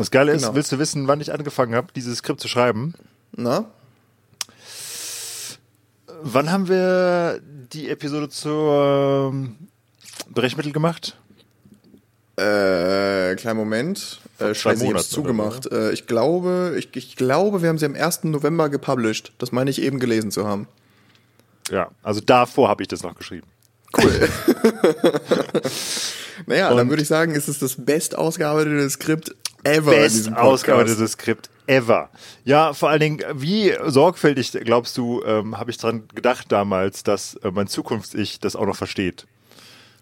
Das Geile ist, Genau. willst du wissen, wann ich angefangen habe, dieses Skript zu schreiben? Na? Wann haben wir die Episode zur Brechmittel gemacht? Äh, kleinen Moment. Äh, Scheiße, ich hab's Monaten oder zugemacht. Äh, ich glaube, ich, ich glaube, wir haben sie am 1. November gepublished. Das meine ich eben gelesen zu haben. Ja, also davor habe ich das noch geschrieben. Cool. naja, dann Und- würde ich sagen, ist es das best ausgearbeitete Skript ever Best ausgearbeitetes Skript ever. Ja, vor allen Dingen, wie sorgfältig, glaubst du, ähm, habe ich dran gedacht damals, dass äh, mein Zukunfts-Ich das auch noch versteht.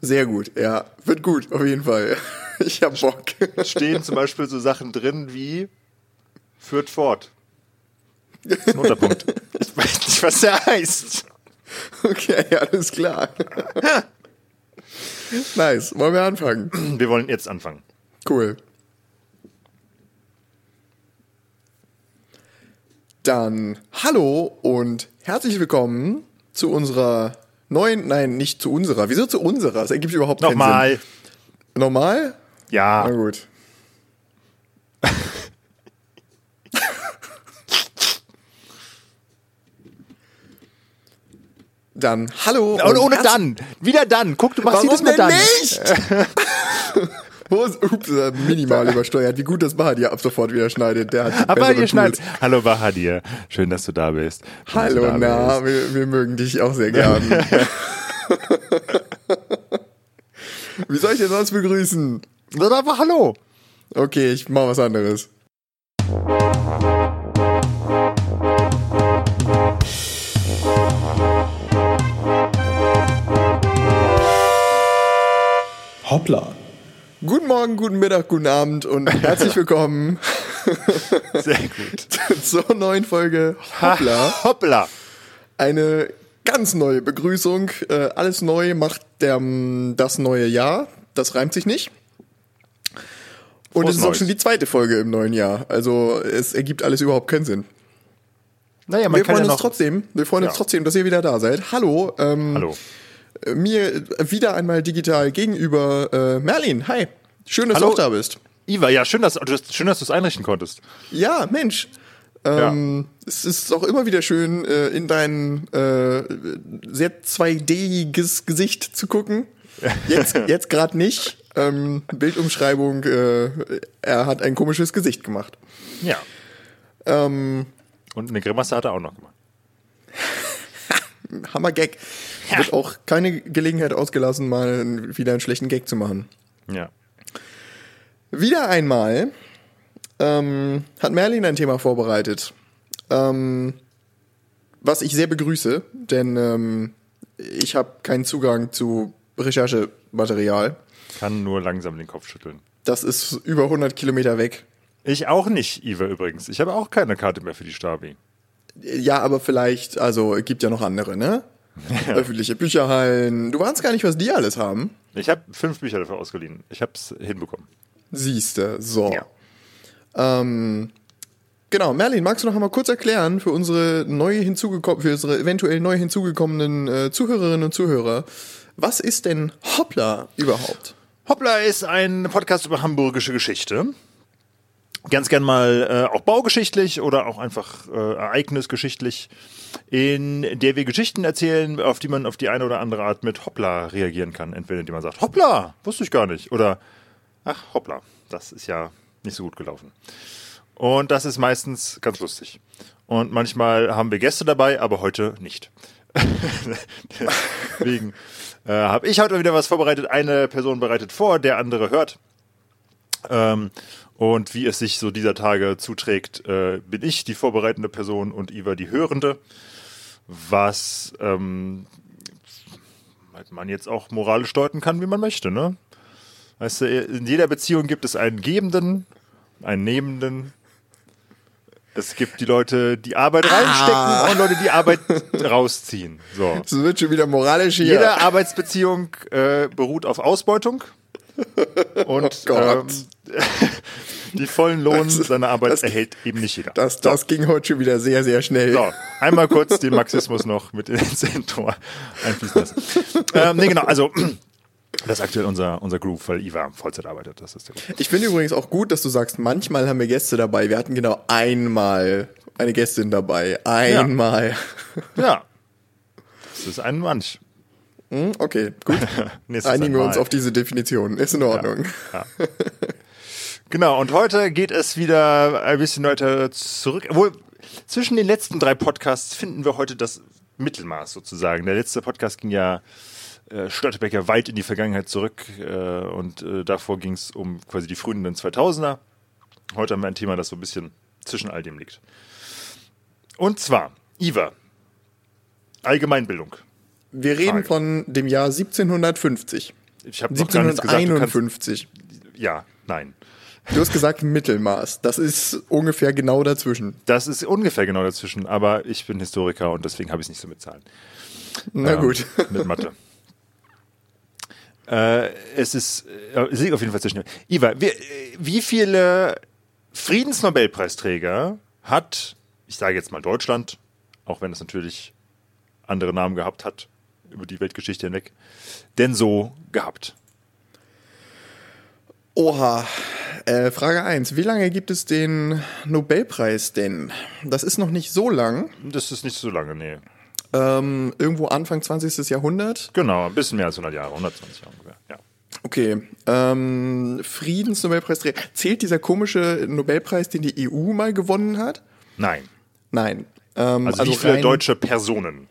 Sehr gut, ja. Wird gut, auf jeden Fall. Ich hab Bock. Stehen zum Beispiel so Sachen drin wie führt fort. Ein Unterpunkt. Ich weiß nicht, was der heißt. Okay, alles klar. nice. Wollen wir anfangen? Wir wollen jetzt anfangen. Cool. Dann hallo und herzlich willkommen zu unserer neuen, nein, nicht zu unserer. Wieso zu unserer? Das ergibt überhaupt keinen Nochmal. Sinn. Nochmal? Na Ja. gut. Dann hallo. Und ohne herz- dann. Wieder dann. Guck, du machst Warum jedes Mal dann. nicht? Wo ist, ups, äh, minimal übersteuert. Wie gut, dass Bahadir ab sofort wieder schneidet. Der hat Aber schneit. Tools. Hallo Bahadir. Schön, dass du da bist. Schön, Hallo, da na, bist. wir, wir mögen dich auch sehr gern. Wie soll ich denn sonst begrüßen? Sag einfach Hallo. Okay, ich mach was anderes. Hoppla. Guten Morgen, guten Mittag, guten Abend und herzlich willkommen Sehr gut. zur neuen Folge Hoppla. Hoppla. Eine ganz neue Begrüßung. Äh, alles neu macht der, das neue Jahr. Das reimt sich nicht. Und Frohes es ist auch schon die zweite Folge im neuen Jahr. Also es ergibt alles überhaupt keinen Sinn. Naja, man Wir kann freuen ja uns trotzdem. Wir freuen uns Ja. trotzdem, dass ihr wieder da seid. Hallo. Ähm, Hallo. Mir wieder einmal digital gegenüber äh, Merlin. Hi. Schön, dass Hallo. du auch da bist. Iva, ja, schön, dass, du- schön, dass du es einrichten konntest. Ja, Mensch. Ähm, Es ist auch immer wieder schön, äh, in dein äh, sehr 2D-iges Gesicht zu gucken. Jetzt, jetzt gerade nicht. Ähm, Bildumschreibung, äh, er hat ein komisches Gesicht gemacht. Ja. Ähm, Und eine Grimasse hat er auch noch gemacht. Hammer Gag. Wird auch keine Gelegenheit ausgelassen, mal wieder einen schlechten Gag zu machen. Ja. Wieder einmal ähm, hat Merlin ein Thema vorbereitet, ähm, was ich sehr begrüße, denn ähm, ich habe keinen Zugang zu Recherchematerial. Kann nur langsam den Kopf schütteln. Das ist über 100 Kilometer weg. Ich auch nicht, Iva übrigens. Ich habe auch keine Karte mehr für die Stabi. Ja, aber vielleicht, also es gibt ja noch andere, ne? Öffentliche Bücherhallen. Du warst gar nicht, was die alles haben. Ich habe fünf Bücher dafür ausgeliehen. Ich habe es hinbekommen. Siehste, so. Ja. Ähm, genau, Merlin, magst du noch einmal kurz erklären für unsere neu hinzugekommen, für unsere eventuell neu hinzugekommenen äh, Zuhörerinnen und Zuhörer, was ist denn Hoppla überhaupt? Hoppla ist ein Podcast über hamburgische Geschichte. Ganz gern mal äh, auch baugeschichtlich oder auch einfach äh, ereignisgeschichtlich, in der wir Geschichten erzählen, auf die man auf die eine oder andere Art mit Hoppla reagieren kann. Entweder indem man sagt, Hoppla, wusste ich gar nicht. Oder, ach, Hoppla, das ist ja nicht so gut gelaufen. Und das ist meistens ganz lustig. Und manchmal haben wir Gäste dabei, aber heute nicht. Deswegen äh, habe ich heute wieder was vorbereitet. Eine Person bereitet vor, der andere hört. Ähm, und wie es sich so dieser Tage zuträgt, äh, bin ich die vorbereitende Person und Iva die Hörende. Was ähm, man jetzt auch moralisch deuten kann, wie man möchte, ne? Weißt du, in jeder Beziehung gibt es einen Gebenden, einen Nehmenden. Es gibt die Leute, die Arbeit reinstecken und Leute, die Arbeit rausziehen. So. Es wird schon wieder moralisch hier. Jede Arbeitsbeziehung äh, beruht auf Ausbeutung. Und Oh ähm, die vollen Lohn Das- seiner Arbeit das- erhält eben nicht jeder. das, das ging heute schon wieder sehr, sehr schnell. So, einmal kurz den Marxismus noch mit ins Intro einfließen lassen. ähm, nee, genau, also Das ist aktuell unser, unser Groove, weil Iva Vollzeit arbeitet. Das ist der Grund. Ich finde übrigens auch gut, dass du sagst, manchmal haben wir Gäste dabei. Wir hatten genau einmal eine Gästin dabei. Einmal. Ja. Das ist ein Manch. Hm, okay, gut. Einigen wir uns auf diese Definition. Ist in Ordnung. Genau, und heute geht es wieder ein bisschen weiter zurück. Obwohl, zwischen den letzten drei Podcasts finden wir heute das Mittelmaß sozusagen. Der letzte Podcast ging ja äh, Störtebecker weit in die Vergangenheit zurück äh, und äh, davor ging es um quasi die frühen 2000er. Heute haben wir ein Thema, das so ein bisschen zwischen all dem liegt. Und zwar, Iva, Allgemeinbildung. Wir reden Frage. von dem Jahr 1750. Ich habe noch gar nichts gesagt. Du kannst, 1751. ja, nein. Du hast gesagt Mittelmaß. Das ist ungefähr genau dazwischen. Das ist ungefähr genau dazwischen, aber ich bin Historiker und deswegen habe ich es nicht so mit Zahlen. Na Ähm, gut. Mit Mathe. äh, es ist, äh, es liegt auf jeden Fall zwischen. Iva, wie, äh, wie viele Friedensnobelpreisträger hat, ich sage jetzt mal Deutschland, auch wenn es natürlich andere Namen gehabt hat, über die Weltgeschichte hinweg, denn so gehabt? Oha. Äh, Frage 1. Wie lange gibt es den Nobelpreis denn? Das ist noch nicht so lang. Das ist nicht so lange, nee. Ähm, irgendwo Anfang 20. Jahrhundert. Genau, ein bisschen mehr als 100 Jahre, 120 Jahre ungefähr. Ja. Okay. Ähm, Friedensnobelpreisträger. Zählt dieser komische Nobelpreis, den die EU mal gewonnen hat? Nein. Nein. Ähm, Also, wie viele rein- deutsche Personen?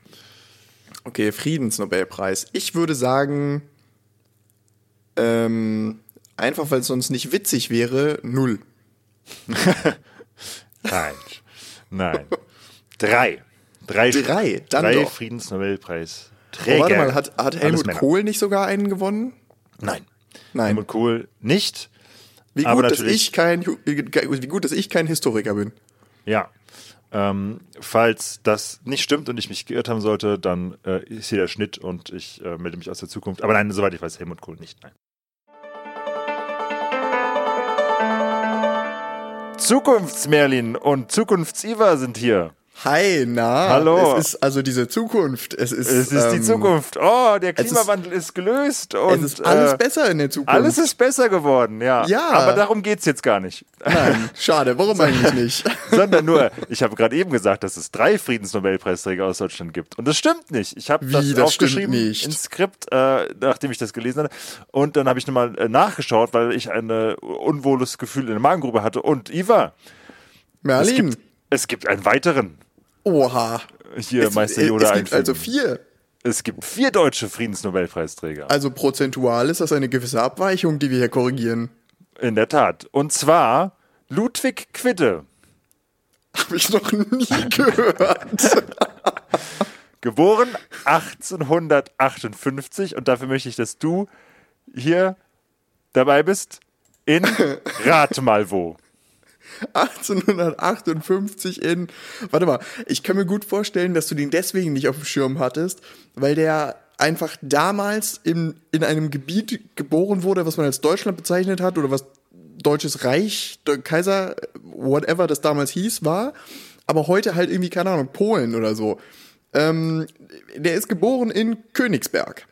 Okay, Friedensnobelpreis. Ich würde sagen, ähm, einfach weil es sonst nicht witzig wäre, null. Nein. Nein. Drei. Drei, Drei, dann drei doch. Friedensnobelpreis. Oh, Träger. warte mal, hat, hat Helmut. Kohl nicht sogar einen gewonnen? Nein. Nein. Helmut Kohl nicht. Wie gut, dass ich kein, wie gut, dass ich kein Historiker bin. Ja. Ähm, falls das nicht stimmt und ich mich geirrt haben sollte, dann äh, ist hier der Schnitt und ich äh, melde mich aus der Zukunft. Aber nein, soweit ich weiß, Helmut Kohl nicht. Nein. Zukunftsmerlin und Zukunftsiva sind hier. Hi, na. Hallo. Es ist also diese Zukunft. Es ist, Es ist die ähm, Zukunft. Oh, der es ist- Klimawandel ist, gelöst. Und, Es ist alles äh, besser in der Zukunft. Alles ist besser geworden, ja. Ja. Aber darum geht's jetzt gar nicht. Nein, schade. Warum eigentlich nicht? Sondern nur, ich habe gerade eben gesagt, dass es drei Friedensnobelpreisträger aus Deutschland gibt. Und das stimmt nicht. Ich habe das, das aufgeschrieben ins Skript, äh, nachdem ich das gelesen hatte. Und dann habe ich nochmal äh, nachgeschaut, weil ich ein äh, unwohles Gefühl in der Magengrube hatte. Und Iva, es Merlin. gibt, es gibt einen weiteren. Oha. Hier, Es, Meister es Yoda gibt also vier. Es gibt vier deutsche Friedensnobelpreisträger. Also prozentual ist das eine gewisse Abweichung, die wir hier korrigieren. In der Tat. Und zwar Ludwig Quitte. Habe ich noch nie gehört. Geboren 1858 und dafür möchte ich, dass du hier dabei bist in Rat mal wo. 1858 in. Warte mal, ich kann mir gut vorstellen, dass du den deswegen nicht auf dem Schirm hattest, weil der einfach damals im, in einem Gebiet geboren wurde, was man als Deutschland bezeichnet hat oder was Deutsches Reich, Kaiser, whatever das damals hieß, war, aber heute halt irgendwie, keine Ahnung, Polen oder so. Ähm, der ist geboren in Königsberg.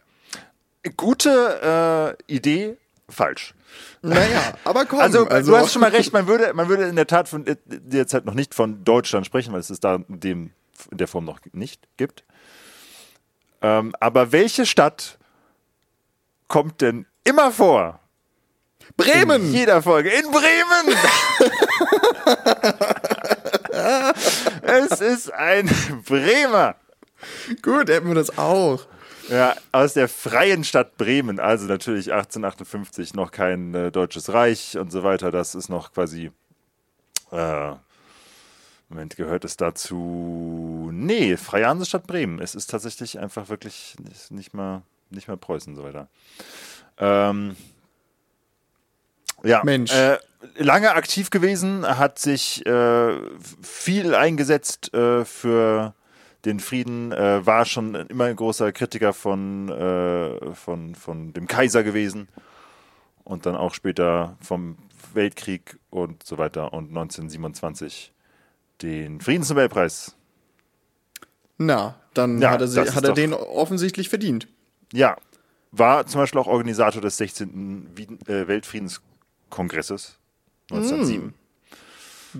Gute äh, Idee, falsch. Naja, aber komm. Also, du hast schon mal recht, man würde, man würde in der Tat von äh, derzeit noch nicht von Deutschland sprechen, weil es es da in, dem, in der Form noch nicht gibt. Ähm, aber welche Stadt kommt denn immer vor? Bremen! In jeder Folge. In Bremen! es ist ein Bremer. Gut, hätten wir das auch. Ja, aus der freien Stadt Bremen, also natürlich 1858 noch kein äh, deutsches Reich und so weiter. Das ist noch quasi. Äh, Moment, gehört es dazu? Nee, freie Hansestadt Bremen. Es ist tatsächlich einfach wirklich nicht, mal, nicht mal Preußen und so weiter. Ähm, ja, Mensch. Äh, lange aktiv gewesen, hat sich äh, viel eingesetzt äh, für den Frieden, äh, war schon immer ein großer Kritiker von, äh, von, von dem Kaiser gewesen und dann auch später vom Weltkrieg und so weiter und 1927 den Friedensnobelpreis. Na, dann Ja, hat er, sie, hat er den offensichtlich verdient. Ja, war zum Beispiel auch Organisator des 16. Wien, äh, Weltfriedenskongresses 1907.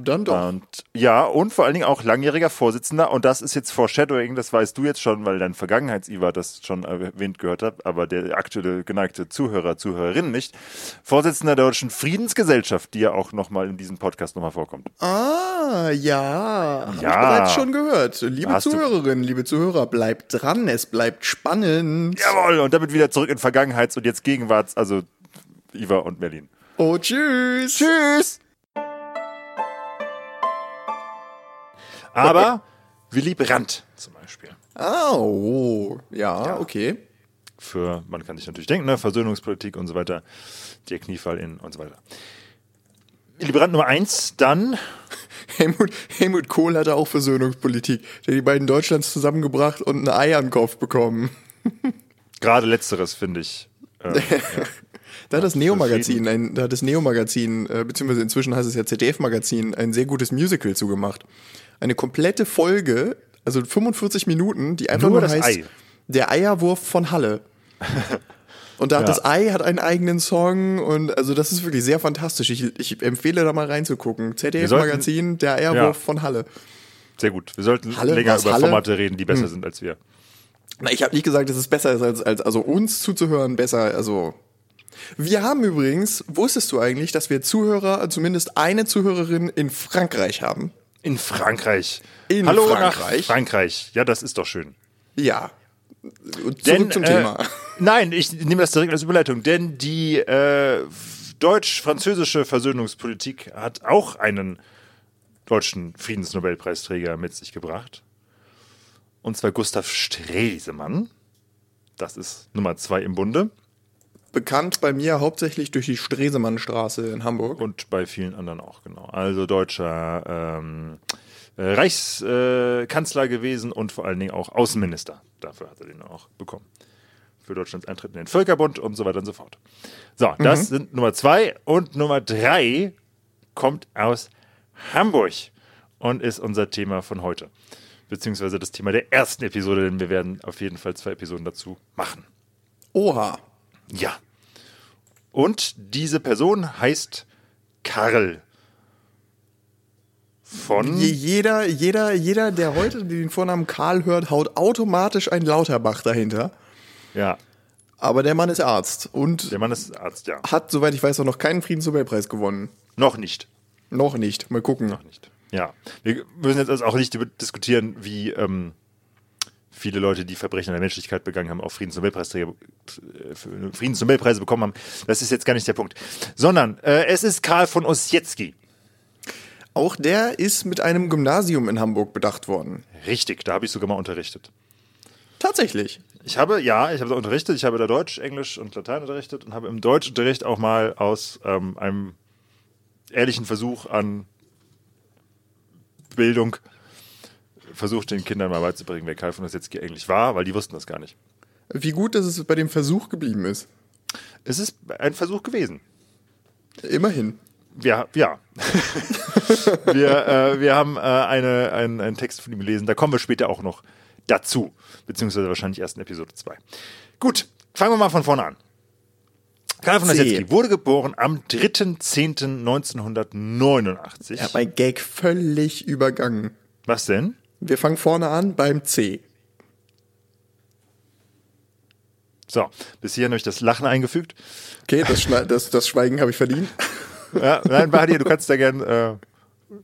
Dann doch. Und ja, und vor allen Dingen auch langjähriger Vorsitzender, und das ist jetzt Foreshadowing, das weißt du jetzt schon, weil dein Vergangenheits-Iva das schon erwähnt gehört hat, aber der aktuelle geneigte Zuhörer, Zuhörerin nicht. Vorsitzender der Deutschen Friedensgesellschaft, die ja auch nochmal in diesem Podcast nochmal vorkommt. Ah, ja. Hab Ja. Ich bereits schon gehört. Liebe Hast Zuhörerinnen, liebe Zuhörer, bleibt dran, es bleibt spannend. Jawohl, und damit wieder zurück in Vergangenheits- und jetzt Gegenwarts, also Iva und Merlin. Oh, tschüss. Tschüss! Aber Willy Brandt zum Beispiel. Oh, ja, okay. für, man kann sich natürlich denken, ne, Versöhnungspolitik und so weiter, der Kniefall in und so weiter. Willy Brandt Nummer eins, dann, Helmut, Helmut Kohl hatte auch Versöhnungspolitik. Der hat die beiden Deutschlands zusammengebracht und ein Ei an den Kopf bekommen. gerade letzteres, finde ich. Ähm, Da hat das Neo-Magazin, ein- da hat das Neo-Magazin, äh, beziehungsweise inzwischen heißt es ja ZDF-Magazin, ein sehr gutes Musical zugemacht. Eine komplette Folge, also 45 Minuten, die einfach Nur nur, das heißt Ei. Der Eierwurf von Halle. Und da hat Ja. das Ei hat einen eigenen Song und also das ist wirklich sehr fantastisch. Ich, ich empfehle da mal reinzugucken. ZDF-Magazin, Der Eierwurf Ja. von Halle. sehr gut. Wir sollten Halle, länger über Halle? Formate reden, die besser sind als wir. Na, ich habe nicht gesagt, dass es besser ist, als, als also uns zuzuhören, besser, also. Wir haben übrigens, wusstest du eigentlich, dass wir Zuhörer, zumindest eine Zuhörerin in Frankreich haben? In Frankreich. In Hallo Frankreich? nach Frankreich. Ja, das ist doch schön. Ja. Zurück Denn, zum äh, Thema. Nein, ich nehme das direkt als Überleitung, denn die äh, deutsch-französische Versöhnungspolitik hat auch einen deutschen Friedensnobelpreisträger mit sich gebracht. Und zwar Gustav Stresemann. Das ist Nummer zwei im Bunde Bekannt bei mir hauptsächlich durch die Stresemannstraße in Hamburg. und bei vielen anderen auch, genau. Also deutscher ähm, äh, Reichskanzler äh, gewesen und vor allen Dingen auch Außenminister. Dafür hat er den auch bekommen. Für Deutschlands Eintritt in den Völkerbund und so weiter und so fort. So, das sind Nummer zwei. Und Nummer drei kommt aus Hamburg und ist unser Thema von heute. Beziehungsweise das Thema der ersten Episode, denn wir werden auf jeden Fall zwei Episoden dazu machen. Oha. Ja. Und diese Person heißt Karl. Von. Je- Jeder, jeder, jeder, der heute den Vornamen Karl hört, haut automatisch ein Lauterbach dahinter. Ja, Aber der Mann ist Arzt und der Mann ist Arzt, ja. hat, soweit ich weiß, auch noch keinen Friedensnobelpreis gewonnen. Noch nicht. Noch nicht. Mal gucken. Noch nicht. Ja. Wir müssen jetzt also auch nicht diskutieren, wie ähm, viele Leute, die Verbrechen an der Menschlichkeit begangen haben, auch Friedensnobelpreisträger, äh, Friedensnobelpreise bekommen haben. Das ist jetzt gar nicht der Punkt. Sondern äh, es ist Karl von Ossietzky. Auch der ist mit einem Gymnasium in Hamburg bedacht worden. Richtig, da habe ich sogar mal unterrichtet. Tatsächlich. Ich habe, ja, ich habe da unterrichtet, ich habe da Deutsch, Englisch und Latein unterrichtet und habe im Deutschunterricht auch mal aus ähm, einem ehrlichen Versuch an Bildung versucht, den Kindern mal beizubringen, wer Karl von Ossietzky eigentlich war, weil die wussten das gar nicht. Wie gut, dass es bei dem Versuch geblieben ist. Es ist ein Versuch gewesen. Immerhin. Ja, ja. wir, äh, wir haben äh, eine, einen, einen Text von ihm gelesen, da kommen wir später auch noch dazu, beziehungsweise wahrscheinlich erst in Episode 2. Gut, fangen wir mal von vorne an. Karl von C. Ossietzky wurde geboren am 3.10.1989. Ich habe mein Gag völlig übergangen. Was denn? Wir fangen vorne an beim C. So, bis hierhin habe ich das Lachen eingefügt. Okay, das, das, das Schweigen habe ich verdient. Ja, nein, Badia, du kannst da gern äh,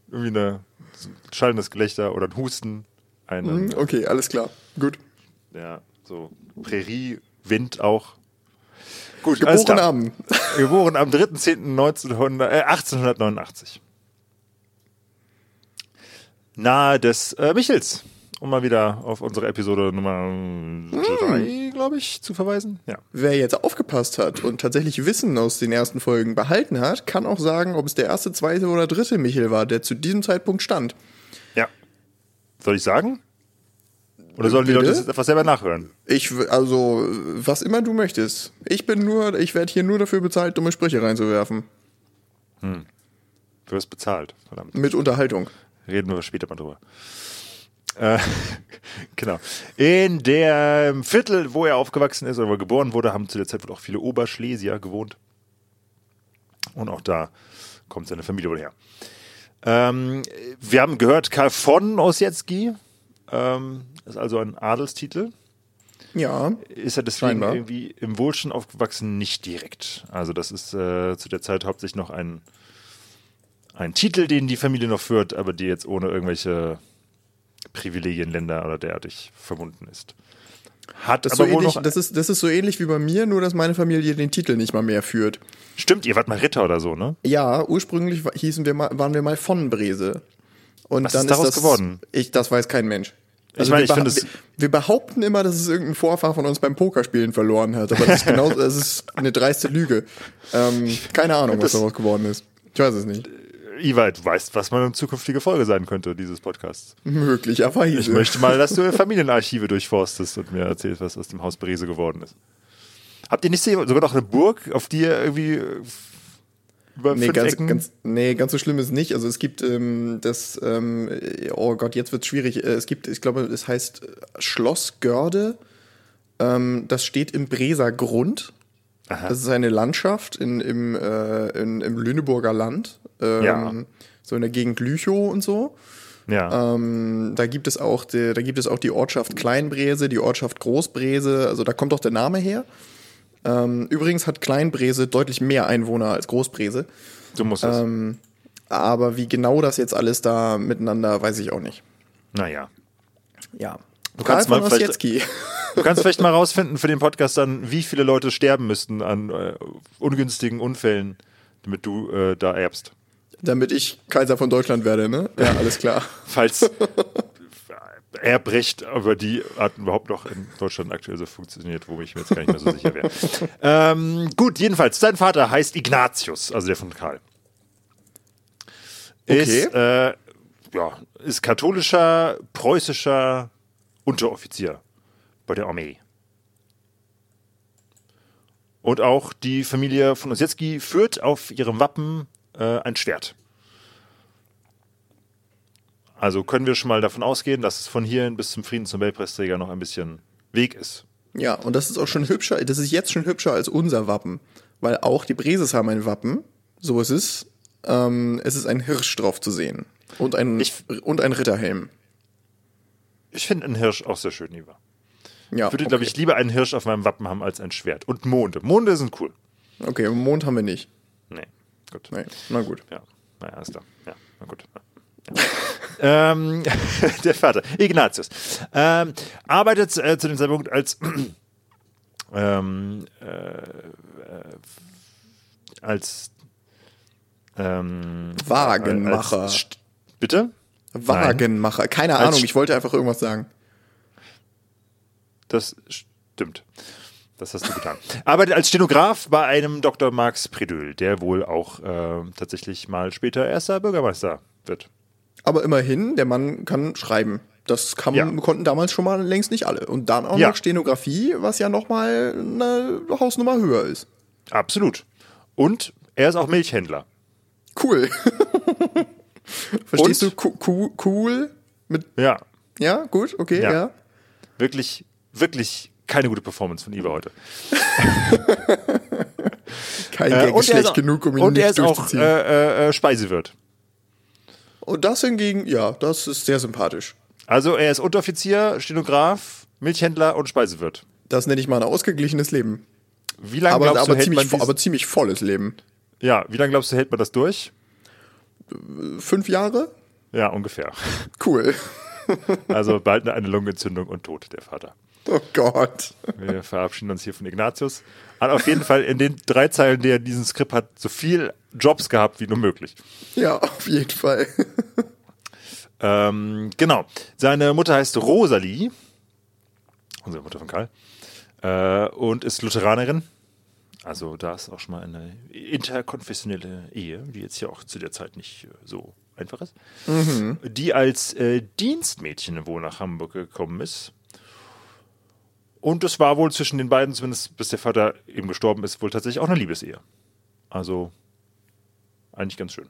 irgendwie eine, schallendes Gelächter oder ein Husten, einen, Okay, alles klar. Gut. ja, so Prärie, Wind auch. Gut, Geboren am. Geboren am 3.10.1900 äh, 1889. Nahe des äh, Michels. Um mal wieder auf unsere Episode Nummer 3, glaube ich, zu verweisen. Ja. Wer jetzt aufgepasst hat und tatsächlich Wissen aus den ersten Folgen behalten hat, kann auch sagen, ob es der erste, zweite oder dritte Michel war, der zu diesem Zeitpunkt stand. ja. Soll ich sagen? Oder sollen die Bitte? Leute das einfach selber nachhören? Ich, also, was immer du möchtest. Ich bin nur, ich werde hier nur dafür bezahlt, dumme Sprüche reinzuwerfen. Du wirst bezahlt. Verdammt. Mit Unterhaltung. Reden wir später mal drüber. Äh, genau. In dem Viertel, wo er aufgewachsen ist oder wo er geboren wurde, haben zu der Zeit wohl auch viele Oberschlesier gewohnt. Und auch da kommt seine Familie wohl her. Ähm, wir haben gehört, Karl von Ossietzky ähm, ist also ein Adelstitel. Ja. Ist er deswegen Scheinbar. irgendwie im Wohlstand aufgewachsen? Nicht direkt. Also das ist äh, zu der Zeit hauptsächlich noch ein, ein Titel, den die Familie noch führt, aber die jetzt ohne irgendwelche Privilegienländer oder derartig verbunden ist. Hat Das ist, aber so ähnlich, das, ist, das ist so ähnlich wie bei mir, nur dass meine Familie den Titel nicht mal mehr führt. Stimmt, ihr wart mal Ritter oder so, ne? Ja, ursprünglich hießen wir mal, waren wir mal von Brese. Und Was dann ist daraus das, geworden? Ich, das weiß kein Mensch. Ich meine, wir, ich finde es- wir, behaupten immer, dass es irgendein Vorfahr von uns beim Pokerspielen verloren hat, aber das ist genau, das ist eine dreiste Lüge. Ähm, keine Ahnung, was daraus geworden ist. Ich weiß es nicht. Iva, du weißt, was meine zukünftige Folge sein könnte, dieses Podcasts. Möglicherweise. Ich möchte mal, dass du Familienarchive durchforstest und mir erzählst, was aus dem Haus Brese geworden ist. Habt ihr nicht sogar noch eine Burg, auf die ihr irgendwie äh, über Nee ganz, Ecken... ganz, nee, ganz so schlimm ist nicht. Also es gibt ähm, das, ähm, oh Gott, jetzt wird es schwierig. Äh, Es gibt, ich glaube, es heißt Schloss Görde. Ähm, das steht im Breser Grund. Aha. Das ist eine Landschaft in, im, äh, in, im Lüneburger Land. Ähm, Ja. So in der Gegend Lüchow und so. ja. Ähm, da gibt es auch die, da gibt es auch die Ortschaft Kleinbrese, die Ortschaft Großbrese, also da kommt auch der Name her. Ähm, übrigens hat Kleinbrese deutlich mehr Einwohner als Großbrese. so muss es. Ähm, aber wie genau das jetzt alles da miteinander, weiß ich auch nicht. naja. Ja. Du kannst mal vielleicht-. Du kannst vielleicht mal rausfinden für den Podcast dann, wie viele Leute sterben müssten an äh, ungünstigen Unfällen, damit du äh, da erbst. Damit ich Kaiser von Deutschland werde, ne? Ja, alles klar. Falls Erbrecht über die Art überhaupt noch in Deutschland aktuell so funktioniert, wo ich mir jetzt gar nicht mehr so sicher wäre. ähm, gut, jedenfalls, sein Vater heißt Ignatius, also der von Karl. Ist, äh, ja, ist katholischer, preußischer Unteroffizier bei der Armee. Und auch die Familie von Ossietzky führt auf ihrem Wappen äh, ein Schwert. Also können wir schon mal davon ausgehen, dass es von hierhin bis zum Friedensnobelpreisträger noch ein bisschen Weg ist. Ja, und das ist auch schon hübscher, das ist jetzt schon hübscher als unser Wappen. Weil auch die Breses haben ein Wappen, so ist es. Ähm, es ist ein Hirsch drauf zu sehen. Und ein, Ich- und ein Ritterhelm. Ich finde einen Hirsch auch sehr schön, lieber. Ja, Ich würde, okay. glaube ich, lieber einen Hirsch auf meinem Wappen haben als ein Schwert. Und Monde. Monde sind cool. Okay, Mond haben wir nicht. Gut. Nee, na gut. Ja, naja, ist klar. Ja, na gut. Ja. ähm, der Vater, Ignatius, ähm, arbeitet äh, zu dem Zeitpunkt als ähm, äh, äh, als ähm, Wagenmacher. als, bitte? Wagenmacher. Keine Als Ahnung, ich wollte einfach irgendwas sagen. Das stimmt. Das hast du getan. Arbeitet als Stenograf bei einem Dr. Max Predül, der wohl auch äh, tatsächlich mal später erster Bürgermeister wird. Aber immerhin, der Mann kann schreiben. Das kann, Ja. konnten damals schon mal längst nicht alle. Und dann auch Ja. noch Stenografie, was ja noch mal eine Hausnummer höher ist. Absolut. Und er ist auch Milchhändler. Cool. Verstehst Und? du? Cu- Cool? Mit, Ja, ja, gut, okay, Ja. ja. wirklich, wirklich keine gute Performance von Iva heute. Kein Äh, Gag ist schlecht genug, um ihn und er nicht ist auch durchzuziehen. äh, äh, äh, Speisewirt. und das hingegen, ja, das ist sehr sympathisch. Also er ist Unteroffizier, Stenograf, Milchhändler und Speisewirt. Das nenne ich mal ein ausgeglichenes Leben. Wie lange Aber, glaubst aber, du, hält ziemlich, man aber ziemlich volles Leben. ja, wie lange glaubst du, hält man das durch? Fünf Jahre? Ja, ungefähr. Cool. Also bald eine Lungenentzündung und Tod, der Vater. Oh Gott. Wir verabschieden uns hier von Ignatius. Hat auf jeden Fall in den drei Zeilen, die er in diesem Skript hat, so viel Jobs gehabt wie nur möglich. Ja, auf jeden Fall. Ähm, genau. Seine Mutter heißt Rosalie, unsere Mutter von Karl, äh, und ist Lutheranerin. Also da ist auch schon mal eine interkonfessionelle Ehe, die jetzt ja auch zu der Zeit nicht äh, so einfach ist. Die als äh, Dienstmädchen wohl nach Hamburg gekommen ist. Und es war wohl zwischen den beiden, zumindest bis der Vater eben gestorben ist, wohl tatsächlich auch eine Liebesehe. Also eigentlich ganz schön.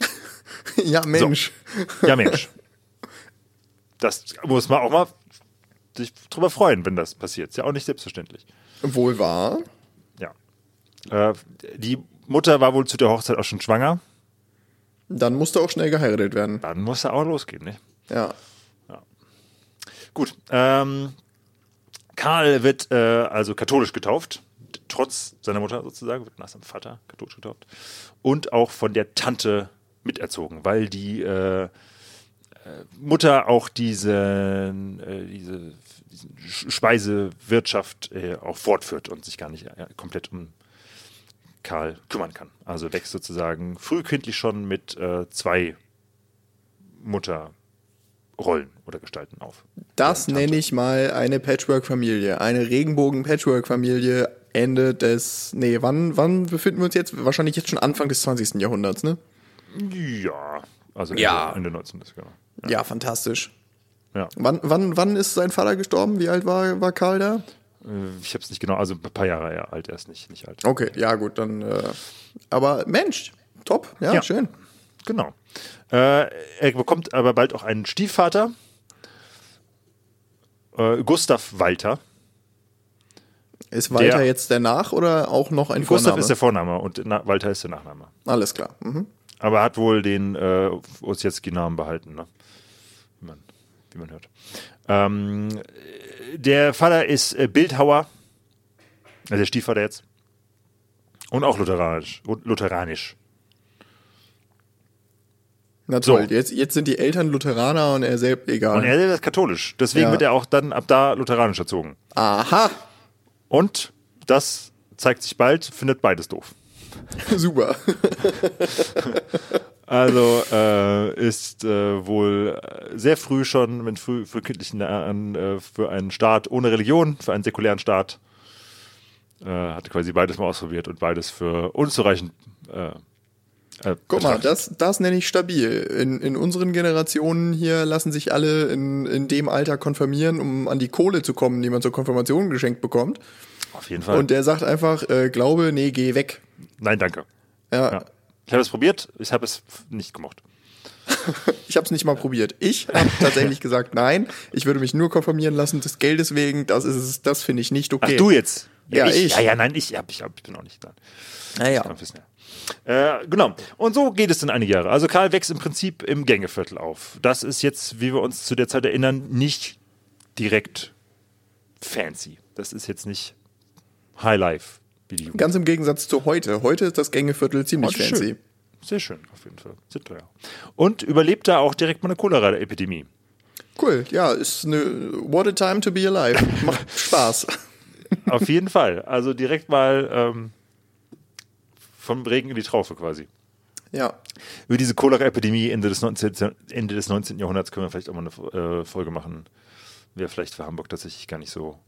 ja, Mensch. Ja, Mensch. das muss man auch mal sich drüber freuen, wenn das passiert. Ist ja auch nicht selbstverständlich. Wohl wahr. Ja. Äh, die Mutter war wohl zu der Hochzeit auch schon schwanger. Dann musste auch schnell geheiratet werden. Dann musste auch losgehen, ne? Ja. Gut. Ähm, Karl wird äh, also katholisch getauft, trotz seiner Mutter sozusagen, wird nach seinem Vater katholisch getauft. Und auch von der Tante miterzogen, weil die äh, äh, Mutter auch diese, äh, diese, Speisewirtschaft äh, auch fortführt und sich gar nicht äh, komplett um Karl kümmern kann. Also wächst sozusagen frühkindlich schon mit äh, zwei Mutterrollen oder Gestalten auf. Das nenne ich mal eine Patchwork-Familie. Eine Regenbogen-Patchwork-Familie Ende des. Nee, wann, wann befinden wir uns jetzt? Wahrscheinlich jetzt schon Anfang des 20. Jahrhunderts, ne? Ja, also Ja. Ende, Ende 19. Genau. Ja, fantastisch. Ja. Wann, wann, wann ist sein Vater gestorben? Wie alt war, war Karl da? Äh, Ich habe es nicht genau, also ein paar Jahre ja, alt, er ist nicht, nicht alt. Okay, ja, gut, dann. Äh, aber Mensch, top, ja, Ja. schön. Genau. Äh, er bekommt aber bald auch einen Stiefvater, äh, Gustav Walter. Ist Walter Der- jetzt der Nach- oder auch noch ein Gustav Vorname? ist der Vorname und Na Walter ist der Nachname. Alles klar. Mhm. Aber er hat wohl den äh, Ossietzky-Namen behalten, ne? wie, man, wie man hört. Ähm, der Vater ist äh, Bildhauer, also der Stiefvater jetzt. Und auch lutheranisch. lutheranisch. Na So. toll, jetzt, jetzt sind die Eltern Lutheraner und er selbst, egal. Und er ist katholisch. Deswegen Ja. wird er auch dann ab da lutheranisch erzogen. Aha, Und das zeigt sich bald, findet beides doof. super. Also äh, ist äh, wohl äh, sehr früh schon mit früh, frühkindlichen Jahren äh, für einen Staat ohne Religion, für einen säkulären Staat, äh, hat quasi beides mal ausprobiert und beides für unzureichend. Äh, Guck mal, das, das nenne ich stabil. In, in unseren Generationen hier lassen sich alle in, in dem Alter konfirmieren, um an die Kohle zu kommen, die man zur Konfirmation geschenkt bekommt. Auf jeden Fall. Und der sagt einfach, äh, Glaube, nee, geh weg. Nein, danke. Ja, Ja. Ich habe es probiert, ich habe es nicht gemocht. Ich habe es nicht mal probiert. Ich habe tatsächlich gesagt, nein, ich würde mich nur konfirmieren lassen des Geldes wegen. Das ist es, das finde ich nicht Ach, okay. du jetzt? Ja, ich. Ja, ja, nein, ich, ja, ich, ich bin auch nicht da. Naja. Ja. Äh, genau. Und so geht es dann einige Jahre. Also Karl wächst im Prinzip im Gängeviertel auf. Das ist jetzt, wie wir uns zu der Zeit erinnern, nicht direkt fancy. Das ist jetzt nicht High Life, wie die Jugend. Ganz im Gegensatz zu heute. Heute ist das Gängeviertel ziemlich Heute fancy. schön. Sehr schön, auf jeden Fall. Sehr teuer. Und überlebt da auch direkt mal eine Cholera-Epidemie. Cool, ja, ist eine What a time to be alive. Macht Spaß. Auf jeden Fall. Also direkt mal ähm, vom Regen in die Traufe quasi. Ja. Über diese Cholera-Epidemie Ende, des 19. Ende des 19. Jahrhunderts können wir vielleicht auch mal eine äh, Folge machen. Wäre vielleicht für Hamburg tatsächlich gar nicht so,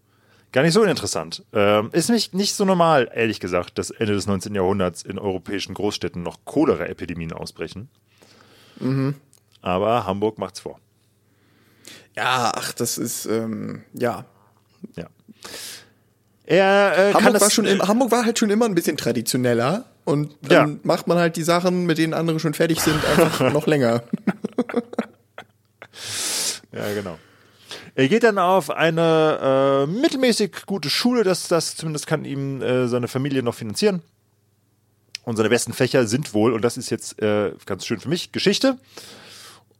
gar nicht so uninteressant. Ähm, ist nicht, nicht so normal, ehrlich gesagt, dass Ende des 19. Jahrhunderts in europäischen Großstädten noch Cholera-Epidemien ausbrechen. Aber Hamburg macht's vor. Ja, ach, das ist, ähm, ja. Ja. Er äh, kann Hamburg war, schon im, Hamburg war halt schon immer ein bisschen traditioneller. Und dann Ja. macht man halt die Sachen, mit denen andere schon fertig sind, einfach noch länger. Ja, genau. Er geht dann auf eine äh, mittelmäßig gute Schule, das, das zumindest kann ihm äh, seine Familie noch finanzieren. Und seine besten Fächer sind wohl, und das ist jetzt äh, ganz schön für mich, Geschichte.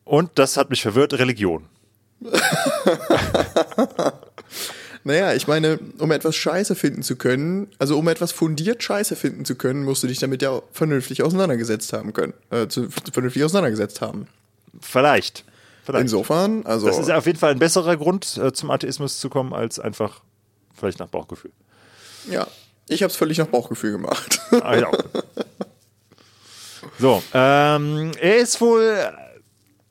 Und das hat mich verwirrt, Religion. Naja, ich meine, um etwas Scheiße finden zu können, also um etwas fundiert Scheiße finden zu können, musst du dich damit ja vernünftig auseinandergesetzt haben können. Äh, zu, vernünftig auseinandergesetzt haben. Vielleicht. Vielleicht. Insofern, also. Das ist auf jeden Fall ein besserer Grund, äh, zum Atheismus zu kommen, als einfach vielleicht nach Bauchgefühl. ja. Ich habe es völlig nach Bauchgefühl gemacht. Ah, ja. So, ähm, er ist wohl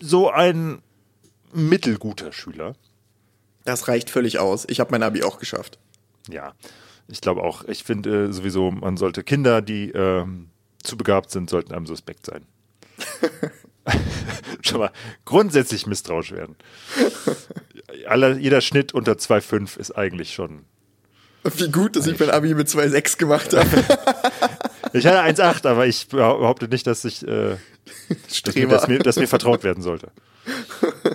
so ein mittelguter Schüler. Das reicht völlig aus. Ich habe mein Abi auch geschafft. Ja, ich glaube auch. Ich finde äh, sowieso, man sollte Kinder, die ähm, zu begabt sind, sollten einem suspekt sein. Schon mal grundsätzlich misstrauisch werden. Aller, jeder Schnitt unter 2,5 ist eigentlich schon. Wie gut, dass ich mein Abi mit 2,6 gemacht habe. Ich hatte 1,8, aber ich behaupte nicht, dass ich äh, dass, mir, dass, mir, dass mir vertraut werden sollte.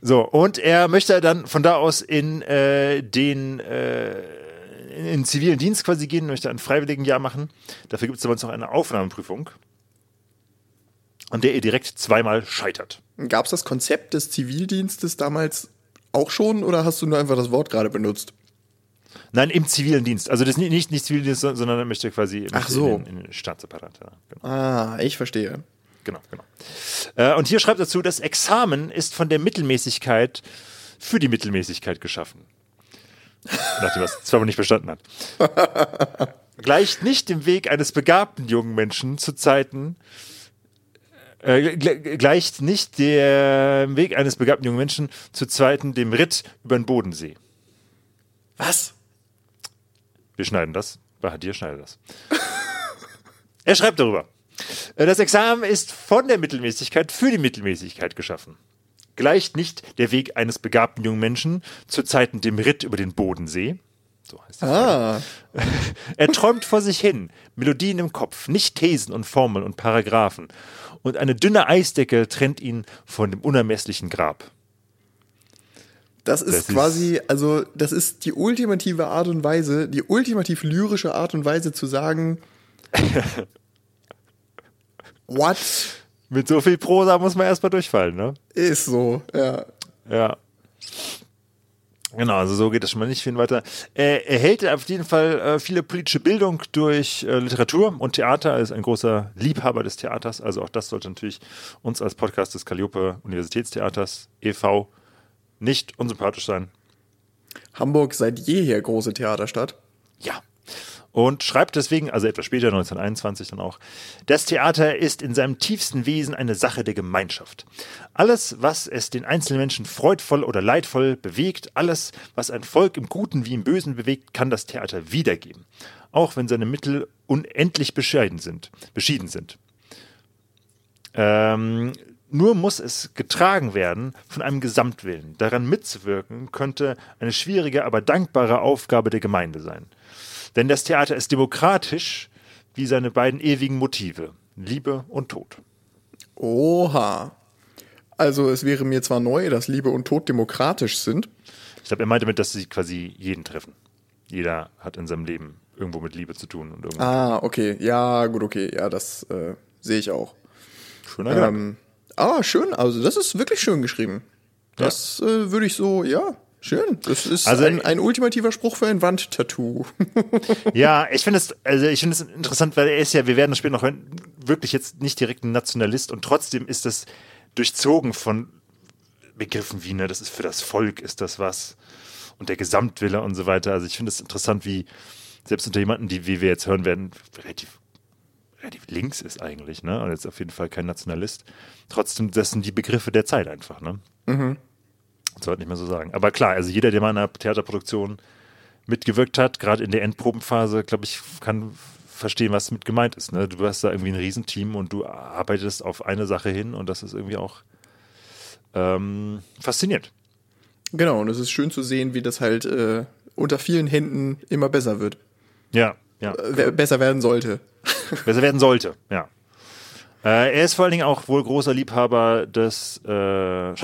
So, und er möchte dann von da aus in äh, den äh, in den zivilen Dienst quasi gehen, möchte ein Freiwilligenjahr machen. Dafür gibt es aber noch eine Aufnahmeprüfung, an der er direkt zweimal scheitert. Gab es das Konzept des Zivildienstes damals auch schon oder hast du nur einfach das Wort gerade benutzt? Nein, im zivilen Dienst. Also das ist nicht, nicht Zivildienst, sondern er möchte quasi Ach so. in, in den Staatsapparat. Ja, genau. Ah, ich verstehe. Genau, genau. Äh, und hier schreibt dazu, das Examen ist von der Mittelmäßigkeit für die Mittelmäßigkeit geschaffen. Nachdem er es zweimal nicht verstanden hat. Gleicht nicht dem Weg eines begabten jungen Menschen zu Zeiten, äh, gle- gleicht nicht dem Weg eines begabten jungen Menschen zu Zeiten dem Ritt über den Bodensee. Was? Wir schneiden das. Bei Hadir schneidet das. er schreibt darüber. Äh, Das Examen ist von der Mittelmäßigkeit für die Mittelmäßigkeit geschaffen. Gleicht nicht der Weg eines begabten jungen Menschen zu Zeiten dem Ritt über den Bodensee. So heißt es. Ah, Er träumt vor sich hin, Melodien im Kopf, nicht Thesen und Formeln und Paragraphen. Und eine dünne Eisdecke trennt ihn von dem unermesslichen Grab. das ist Das ist- quasi, also das ist die ultimative Art und Weise, die ultimativ lyrische Art und Weise zu sagen, what Mit so viel Prosa muss man erstmal durchfallen, ne? ist so, ja. Ja. Genau, also so geht es schon mal nicht viel weiter. Er erhält auf jeden Fall äh, viele politische Bildung durch äh, Literatur und Theater. Er ist ein großer Liebhaber des Theaters. Also auch das sollte natürlich uns als Podcast des Calliope Universitätstheaters e.V. nicht unsympathisch sein. Hamburg seit jeher große Theaterstadt. Ja. Und schreibt deswegen, also etwas später, 1921 dann auch, das Theater ist in seinem tiefsten Wesen eine Sache der Gemeinschaft. Alles, was es den einzelnen Menschen freudvoll oder leidvoll bewegt, alles, was ein Volk im Guten wie im Bösen bewegt, kann das Theater wiedergeben. Auch wenn seine Mittel unendlich bescheiden sind, beschieden sind. Ähm, nur muss es getragen werden von einem Gesamtwillen. Daran mitzuwirken könnte eine schwierige, aber dankbare Aufgabe der Gemeinde sein. Denn das Theater ist demokratisch wie seine beiden ewigen Motive, Liebe und Tod. Oha. Also es wäre mir zwar neu, dass Liebe und Tod demokratisch sind. Ich glaube, er meinte damit, dass sie quasi jeden treffen. Jeder hat in seinem Leben irgendwo mit Liebe zu tun und irgendwo. Ah, okay. Ja, gut, okay. Ja, das äh, sehe ich auch. Schöner Gedanke. Ähm, ah, schön. Also das ist wirklich schön geschrieben. Das äh, würde ich so, ja, schön. Das ist Also- ein, ein ultimativer Spruch für ein Wandtattoo. Ja, ich finde es, also ich finde es interessant, weil er ist ja, wir werden das Spiel noch hören, wirklich jetzt nicht direkt ein Nationalist und trotzdem ist das durchzogen von Begriffen wie, ne, das ist für das Volk, ist das was und der Gesamtwille und so weiter. Also ich finde es interessant, wie selbst unter jemanden, die, wie wir jetzt hören werden, relativ, relativ links ist eigentlich, ne, und jetzt auf jeden Fall kein Nationalist. Trotzdem, das sind die Begriffe der Zeit einfach, ne. Das sollte nicht mehr so sagen. Aber klar, also jeder, der mal in einer Theaterproduktion mitgewirkt hat, gerade in der Endprobenphase, glaube ich, kann verstehen, was mit gemeint ist. Ne? Du hast da irgendwie ein Riesenteam und du arbeitest auf eine Sache hin und das ist irgendwie auch ähm, faszinierend. genau, und es ist schön zu sehen, wie das halt äh, unter vielen Händen immer besser wird. Ja, ja. Äh, besser werden sollte. Besser werden sollte, ja. Äh, er ist vor allen Dingen auch wohl großer Liebhaber des äh,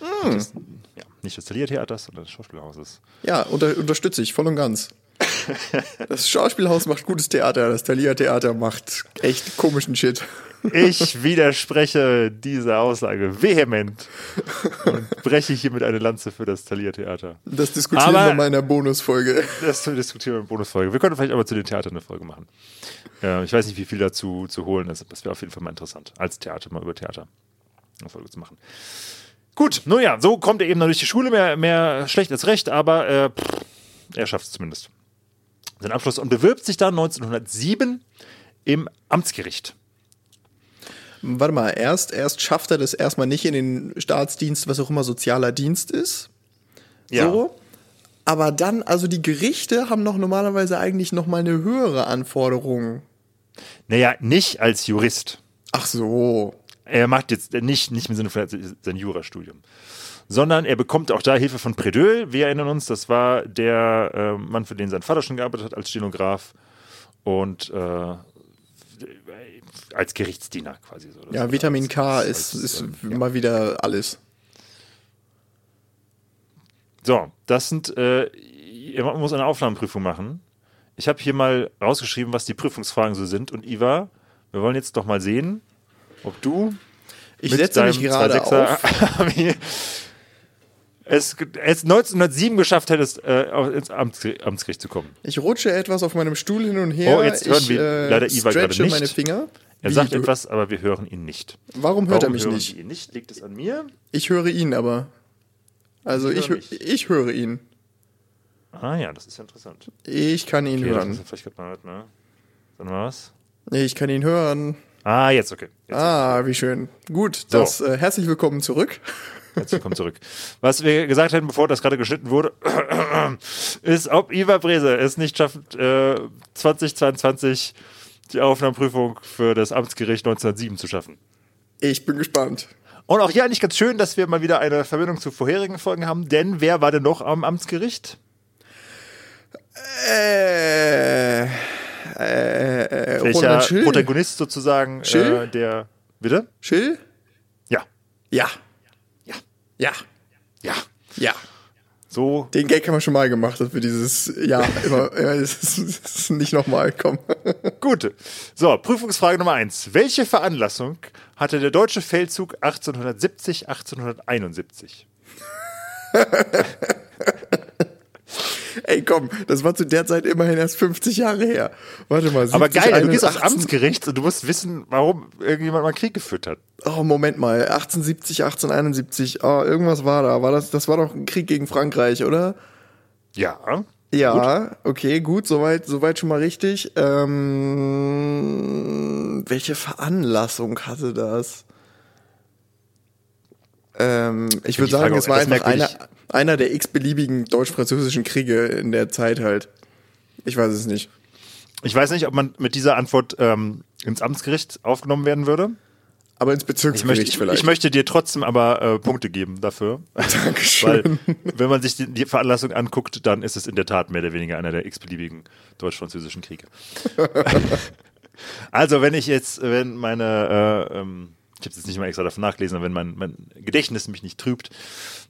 Schauspielhauses. Des, ja, nicht des Thalia-Theaters, sondern des Schauspielhauses. Ja, unter, unterstütze ich voll und ganz. Das Schauspielhaus macht gutes Theater, das Thalia-Theater macht echt komischen Shit. Ich widerspreche dieser Aussage vehement und breche hiermit eine Lanze für das Thalia-Theater. Das diskutieren Aber- wir mal in der Bonusfolge. Das diskutieren wir in der Bonusfolge. Wir können vielleicht aber zu den Theatern eine Folge machen. Ja, ich weiß nicht, wie viel dazu zu holen ist. aber Das wäre auf jeden Fall mal interessant, als Theater mal über Theater eine Folge zu machen. Gut, nun ja, so kommt er eben noch durch die Schule, mehr, mehr schlecht als recht, aber äh, pff, er schafft es zumindest. Sein Abschluss und bewirbt sich dann 1907 im Amtsgericht. Warte mal, erst, erst schafft er das erstmal nicht in den Staatsdienst, was auch immer sozialer Dienst ist. So. Aber dann, also die Gerichte haben noch normalerweise eigentlich noch mal eine höhere Anforderung. Naja, nicht als Jurist. Ach so. Er macht jetzt nicht, nicht im Sinne von sein Jurastudium, sondern er bekommt auch da Hilfe von Predöhl. Wir erinnern uns, das war der äh, Mann, für den sein Vater schon gearbeitet hat als Stenograf und äh, als Gerichtsdiener quasi. So. Ja, Vitamin als- K ist, als, ist ähm, mal wieder alles. So, das sind, äh, man muss eine Aufnahmeprüfung machen. Ich habe hier mal rausgeschrieben, was die Prüfungsfragen so sind. Und Iva, wir wollen jetzt doch mal sehen, ob du. Ich setze mich gerade auf. es, es 1907 geschafft hättest, äh, ins Amtsgericht, Amtsgericht, zu kommen. Ich rutsche etwas auf meinem Stuhl hin und her. Oh, jetzt hören ich, wir äh, leider Iva gerade nicht. meine Finger. Er Wie, sagt etwas, aber wir hören ihn nicht. Warum hört Warum er mich hören nicht? ihn nicht? Liegt es an mir? Ich höre ihn aber. Also Ich ich, höre hö- mich. ich höre ihn. Ah ja, das ist ja interessant. Ich kann ihn Okay, das hören. müssen wir vielleicht gerade mal, ne? Mal was? Ich kann ihn hören. Ah, jetzt okay. Jetzt, Ah, wie schön. Gut, So. das äh, herzlich willkommen zurück. jetzt willkommen zurück. Was wir gesagt hätten, bevor das gerade geschnitten wurde, ist, ob Iva Brese es nicht schafft, äh, 2022 die Aufnahmeprüfung für das Amtsgericht 1907 zu schaffen. Ich bin gespannt. Und auch hier eigentlich ganz schön, dass wir mal wieder eine Verbindung zu vorherigen Folgen haben, denn wer war denn noch am Amtsgericht? Äh, äh, äh, Welcher? Protagonist sozusagen Schill? äh, der. Bitte? Schill? Ja. Ja. Ja. Ja. Ja. Ja. So. Den Gag haben wir schon mal gemacht, dass wir dieses Ja immer, ja, es ist, nicht nochmal, komm. Gut. So, Prüfungsfrage Nummer eins. Welche Veranlassung hatte der deutsche Feldzug 1870, 1871? Ey, komm, das war zu der Zeit immerhin erst 50 Jahre her. Warte mal, 70, Aber geil, du gehst aufs 18 Amtsgericht und du musst wissen, warum irgendjemand mal Krieg geführt hat. Oh, Moment mal, 1870, 1871, oh, irgendwas war da. War das, das war doch ein Krieg gegen Frankreich, oder? Ja. Ja, okay, gut, soweit, soweit schon mal richtig. Ähm, welche Veranlassung hatte das? Ähm, ich würde sagen, es war einfach einer. Einer der x-beliebigen deutsch-französischen Kriege in der Zeit halt. Ich weiß es nicht. Ich weiß nicht, ob man mit dieser Antwort ähm, ins Amtsgericht aufgenommen werden würde. Aber ins Ich Bezirksgericht möchte, ich, vielleicht. ich möchte dir trotzdem aber äh, Punkte geben dafür. Dankeschön. Weil, wenn man sich die, die Veranlassung anguckt, dann ist es in der Tat mehr oder weniger einer der x-beliebigen deutsch-französischen Kriege. also, wenn ich jetzt, wenn meine, äh, ähm, ich habe jetzt nicht mal extra davon nachgelesen, aber wenn mein, mein Gedächtnis mich nicht trübt,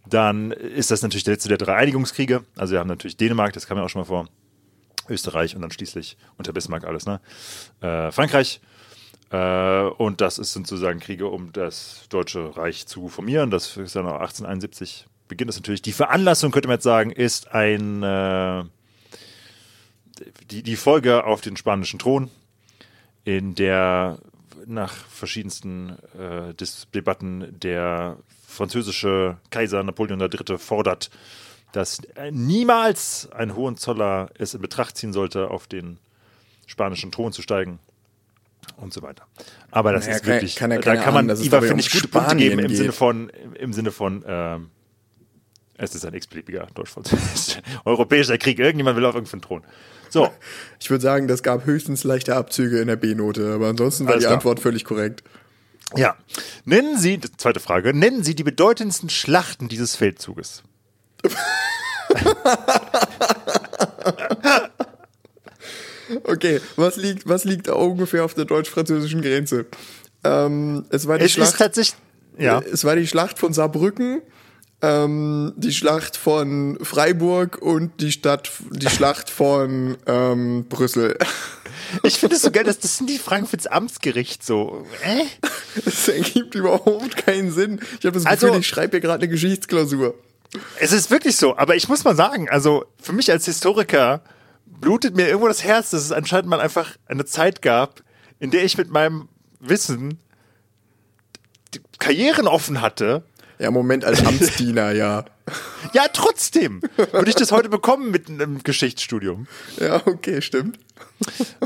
dann ist das natürlich der letzte der drei Einigungskriege. Also, wir haben natürlich Dänemark, das kam ja auch schon mal vor, Österreich und dann schließlich unter Bismarck alles, ne? Äh, Frankreich. Äh, und das sind sozusagen Kriege, um das Deutsche Reich zu formieren. Das ist dann auch 1871 beginnt das natürlich. Die Veranlassung, könnte man jetzt sagen, ist ein äh, die, die Folge auf den spanischen Thron, in der nach verschiedensten äh, Debatten der französische Kaiser Napoleon III. fordert, dass äh, niemals ein Hohenzoller es in Betracht ziehen sollte, auf den spanischen Thron zu steigen und so weiter. Aber das Naja, ist kann- wirklich, kann ja da kann man ahnen, Iva, finde ich, gute Punkte geben im geht. Sinne von, im Sinne von, ähm, es ist ein x-beliebiger deutsch-französischer europäischer Krieg. Irgendjemand will auf irgendeinen Thron. So, Ich würde sagen, das gab höchstens leichte Abzüge in der B-Note, aber ansonsten war Alles die klar. Antwort völlig korrekt. Ja. Nennen Sie, zweite Frage, nennen Sie die bedeutendsten Schlachten dieses Feldzuges. Okay, was liegt, was liegt da ungefähr auf der deutsch-französischen Grenze? Ähm, es war die Es ist Schlacht, tatsächlich, ja. es war die Schlacht von Saarbrücken, ähm, die Schlacht von Freiburg und die Stadt, die Schlacht von ähm, Brüssel. Ich finde es so geil, dass das sind die Fragen fürs Amtsgericht so. Äh? Das ergibt überhaupt keinen Sinn. Ich habe das Also- Gefühl, ich schreibe hier gerade eine Geschichtsklausur. Es ist wirklich so, aber ich muss mal sagen, also für mich als Historiker blutet mir irgendwo das Herz, dass es anscheinend mal einfach eine Zeit gab, in der ich mit meinem Wissen Karrieren offen hatte. Ja, Moment, als Amtsdiener, ja. Ja, trotzdem würde ich das heute bekommen mit einem Geschichtsstudium. Ja, okay, stimmt.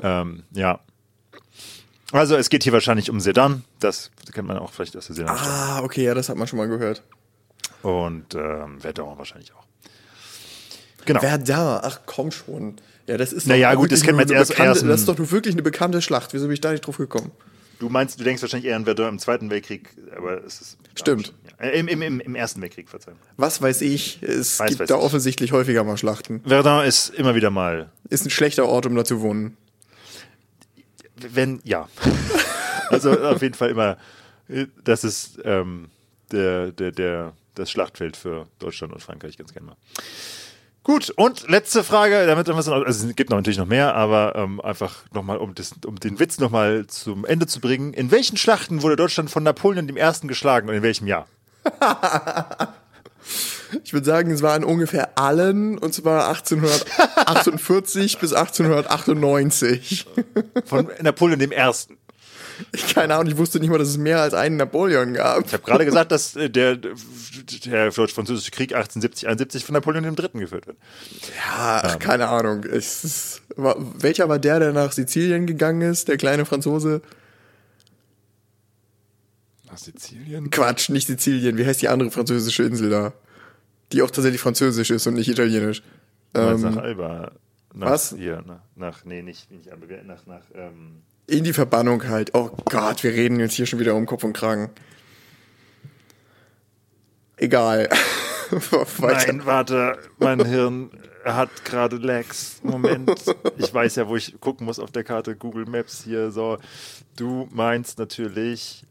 Ähm, ja. Also es geht hier wahrscheinlich um Sedan. Das kennt man auch vielleicht aus der Sedan. Ah, okay, ja, das hat man schon mal gehört. Und ähm, Verdun wahrscheinlich auch. Genau. Verdun, ach komm schon. Ja, das ist Naja, doch gut, das kennt man erst- bekannte, erst Das ist doch nur wirklich eine bekannte Schlacht. Wieso bin ich da nicht drauf gekommen? Du meinst, du denkst wahrscheinlich eher an Verdun im Zweiten Weltkrieg, aber es ist. Stimmt. Äh, Im, im, im, Ersten Weltkrieg, verzeihen. Was weiß ich, es Weiß, gibt weiß da ich. offensichtlich häufiger mal Schlachten. Verdun ist immer wieder mal. Ist ein schlechter Ort, um da zu wohnen. Wenn, ja. also auf jeden Fall immer, äh, das ist ähm, der, der, der, das Schlachtfeld für Deutschland und Frankreich ganz gerne mal. Gut, und letzte Frage, damit haben wir es noch, also es gibt noch natürlich noch mehr, aber ähm, einfach nochmal, um, das, um den Witz nochmal zum Ende zu bringen. In welchen Schlachten wurde Deutschland von Napoleon dem Ersten geschlagen und in welchem Jahr? Ich würde sagen, es waren ungefähr allen, und zwar 1848 bis 1898. Von Napoleon dem Ersten. Ich keine Ahnung, ich wusste nicht mal, dass es mehr als einen Napoleon gab. Ich habe gerade gesagt, dass äh, der, der deutsch-französische Krieg 1870, 71 von Napoleon III. geführt wird. Ja, ach, keine Ahnung. Ist, war, welcher war der, der nach Sizilien gegangen ist, der kleine Franzose? Nach Sizilien? Quatsch, nicht Sizilien. Wie heißt die andere französische Insel da? Die auch tatsächlich französisch ist und nicht italienisch. Ähm, nach Alba. Nach, was? Hier, nach, nach, nee, nicht, nicht Alba, nach, nach, ähm, in die Verbannung halt. Oh Gott, wir reden jetzt hier schon wieder um Kopf und Kragen. Egal. Nein, warte, mein Hirn hat gerade Lags. Moment, ich weiß ja, wo ich gucken muss auf der Karte Google Maps hier. So, du meinst natürlich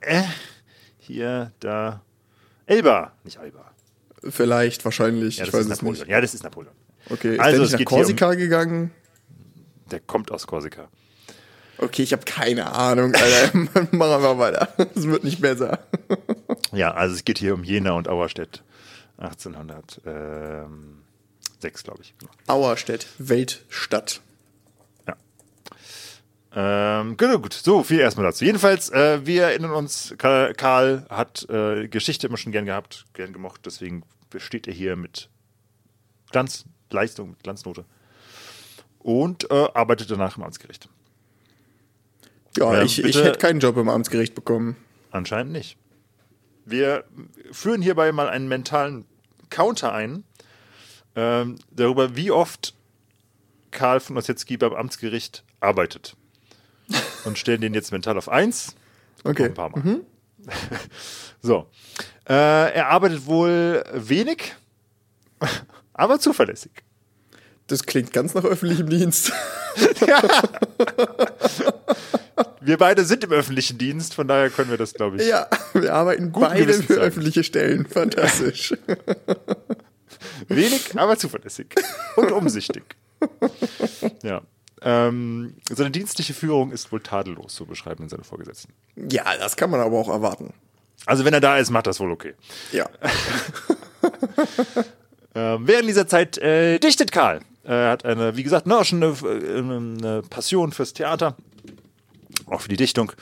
äh, hier, da, Elba, nicht Alba. Vielleicht, wahrscheinlich. Ja, ich das weiß ist es Napoleon. nicht. Ja, das ist Napoleon. Okay, ist Also, der es nicht nach hier um- Korsika gegangen? Der kommt aus Korsika. Okay, ich habe keine Ahnung, Alter. Machen wir weiter. Es wird nicht besser. Ja, also es geht hier um Jena und Auerstedt. 1806, glaube ich. Auerstedt, Weltstadt. Ähm, genau, gut, so viel erstmal dazu. Jedenfalls, äh, wir erinnern uns, Karl, Karl hat äh, Geschichte immer schon gern gehabt, gern gemocht, deswegen besteht er hier mit Glanz, Leistung, mit Glanznote. Und äh, arbeitet danach im Amtsgericht. Ja, Ja, ich, ich hätte keinen Job im Amtsgericht bekommen. Anscheinend nicht. Wir führen hierbei mal einen mentalen Counter ein, ähm, darüber, wie oft Karl von Ossietzky beim Amtsgericht arbeitet. Und stellen den jetzt mental auf eins. Okay. Ein paar Mal. So. Äh, er arbeitet wohl wenig, aber zuverlässig. Das klingt ganz nach öffentlichem Dienst. Wir beide sind im öffentlichen Dienst, von daher können wir das, glaube ich. ja, wir arbeiten Guten beide für sagen. öffentliche Stellen. Fantastisch. Wenig, aber zuverlässig. Und umsichtig. ja. Ähm, seine dienstliche Führung ist wohl tadellos, so beschreiben ihn seine Vorgesetzten. ja, das kann man aber auch erwarten. Also wenn er da ist, macht das wohl okay. Ja. Ähm, während dieser Zeit äh, dichtet Karl. Er hat eine, wie gesagt, ne, auch schon eine, eine Passion fürs Theater. Auch für die Dichtung.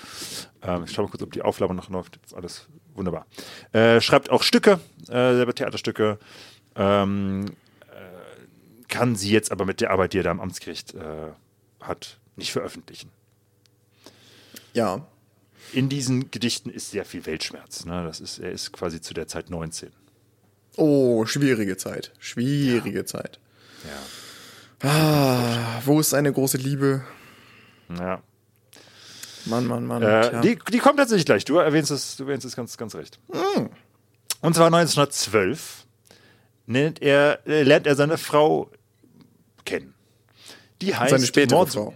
Ähm, ich schaue mal kurz, ob die Aufnahme noch läuft. Alles wunderbar. Äh, schreibt auch Stücke, äh, selber Theaterstücke. Ähm, äh, kann sie jetzt aber mit der Arbeit, die er da am Amtsgericht äh, hat, nicht veröffentlichen. Ja. In diesen Gedichten ist sehr viel Weltschmerz. Ne? Das ist, er ist quasi zu der Zeit 19. Oh, schwierige Zeit. Schwierige Zeit. Ja. Ah, wo ist eine große Liebe? Ja. Mann, Mann, Mann. Äh, die, die kommt tatsächlich gleich. Du erwähnst es, du erwähnst es ganz, ganz recht. Und zwar 1912 nennt er, äh, lernt er seine Frau. Die heißt Seine spätere Maud- Frau.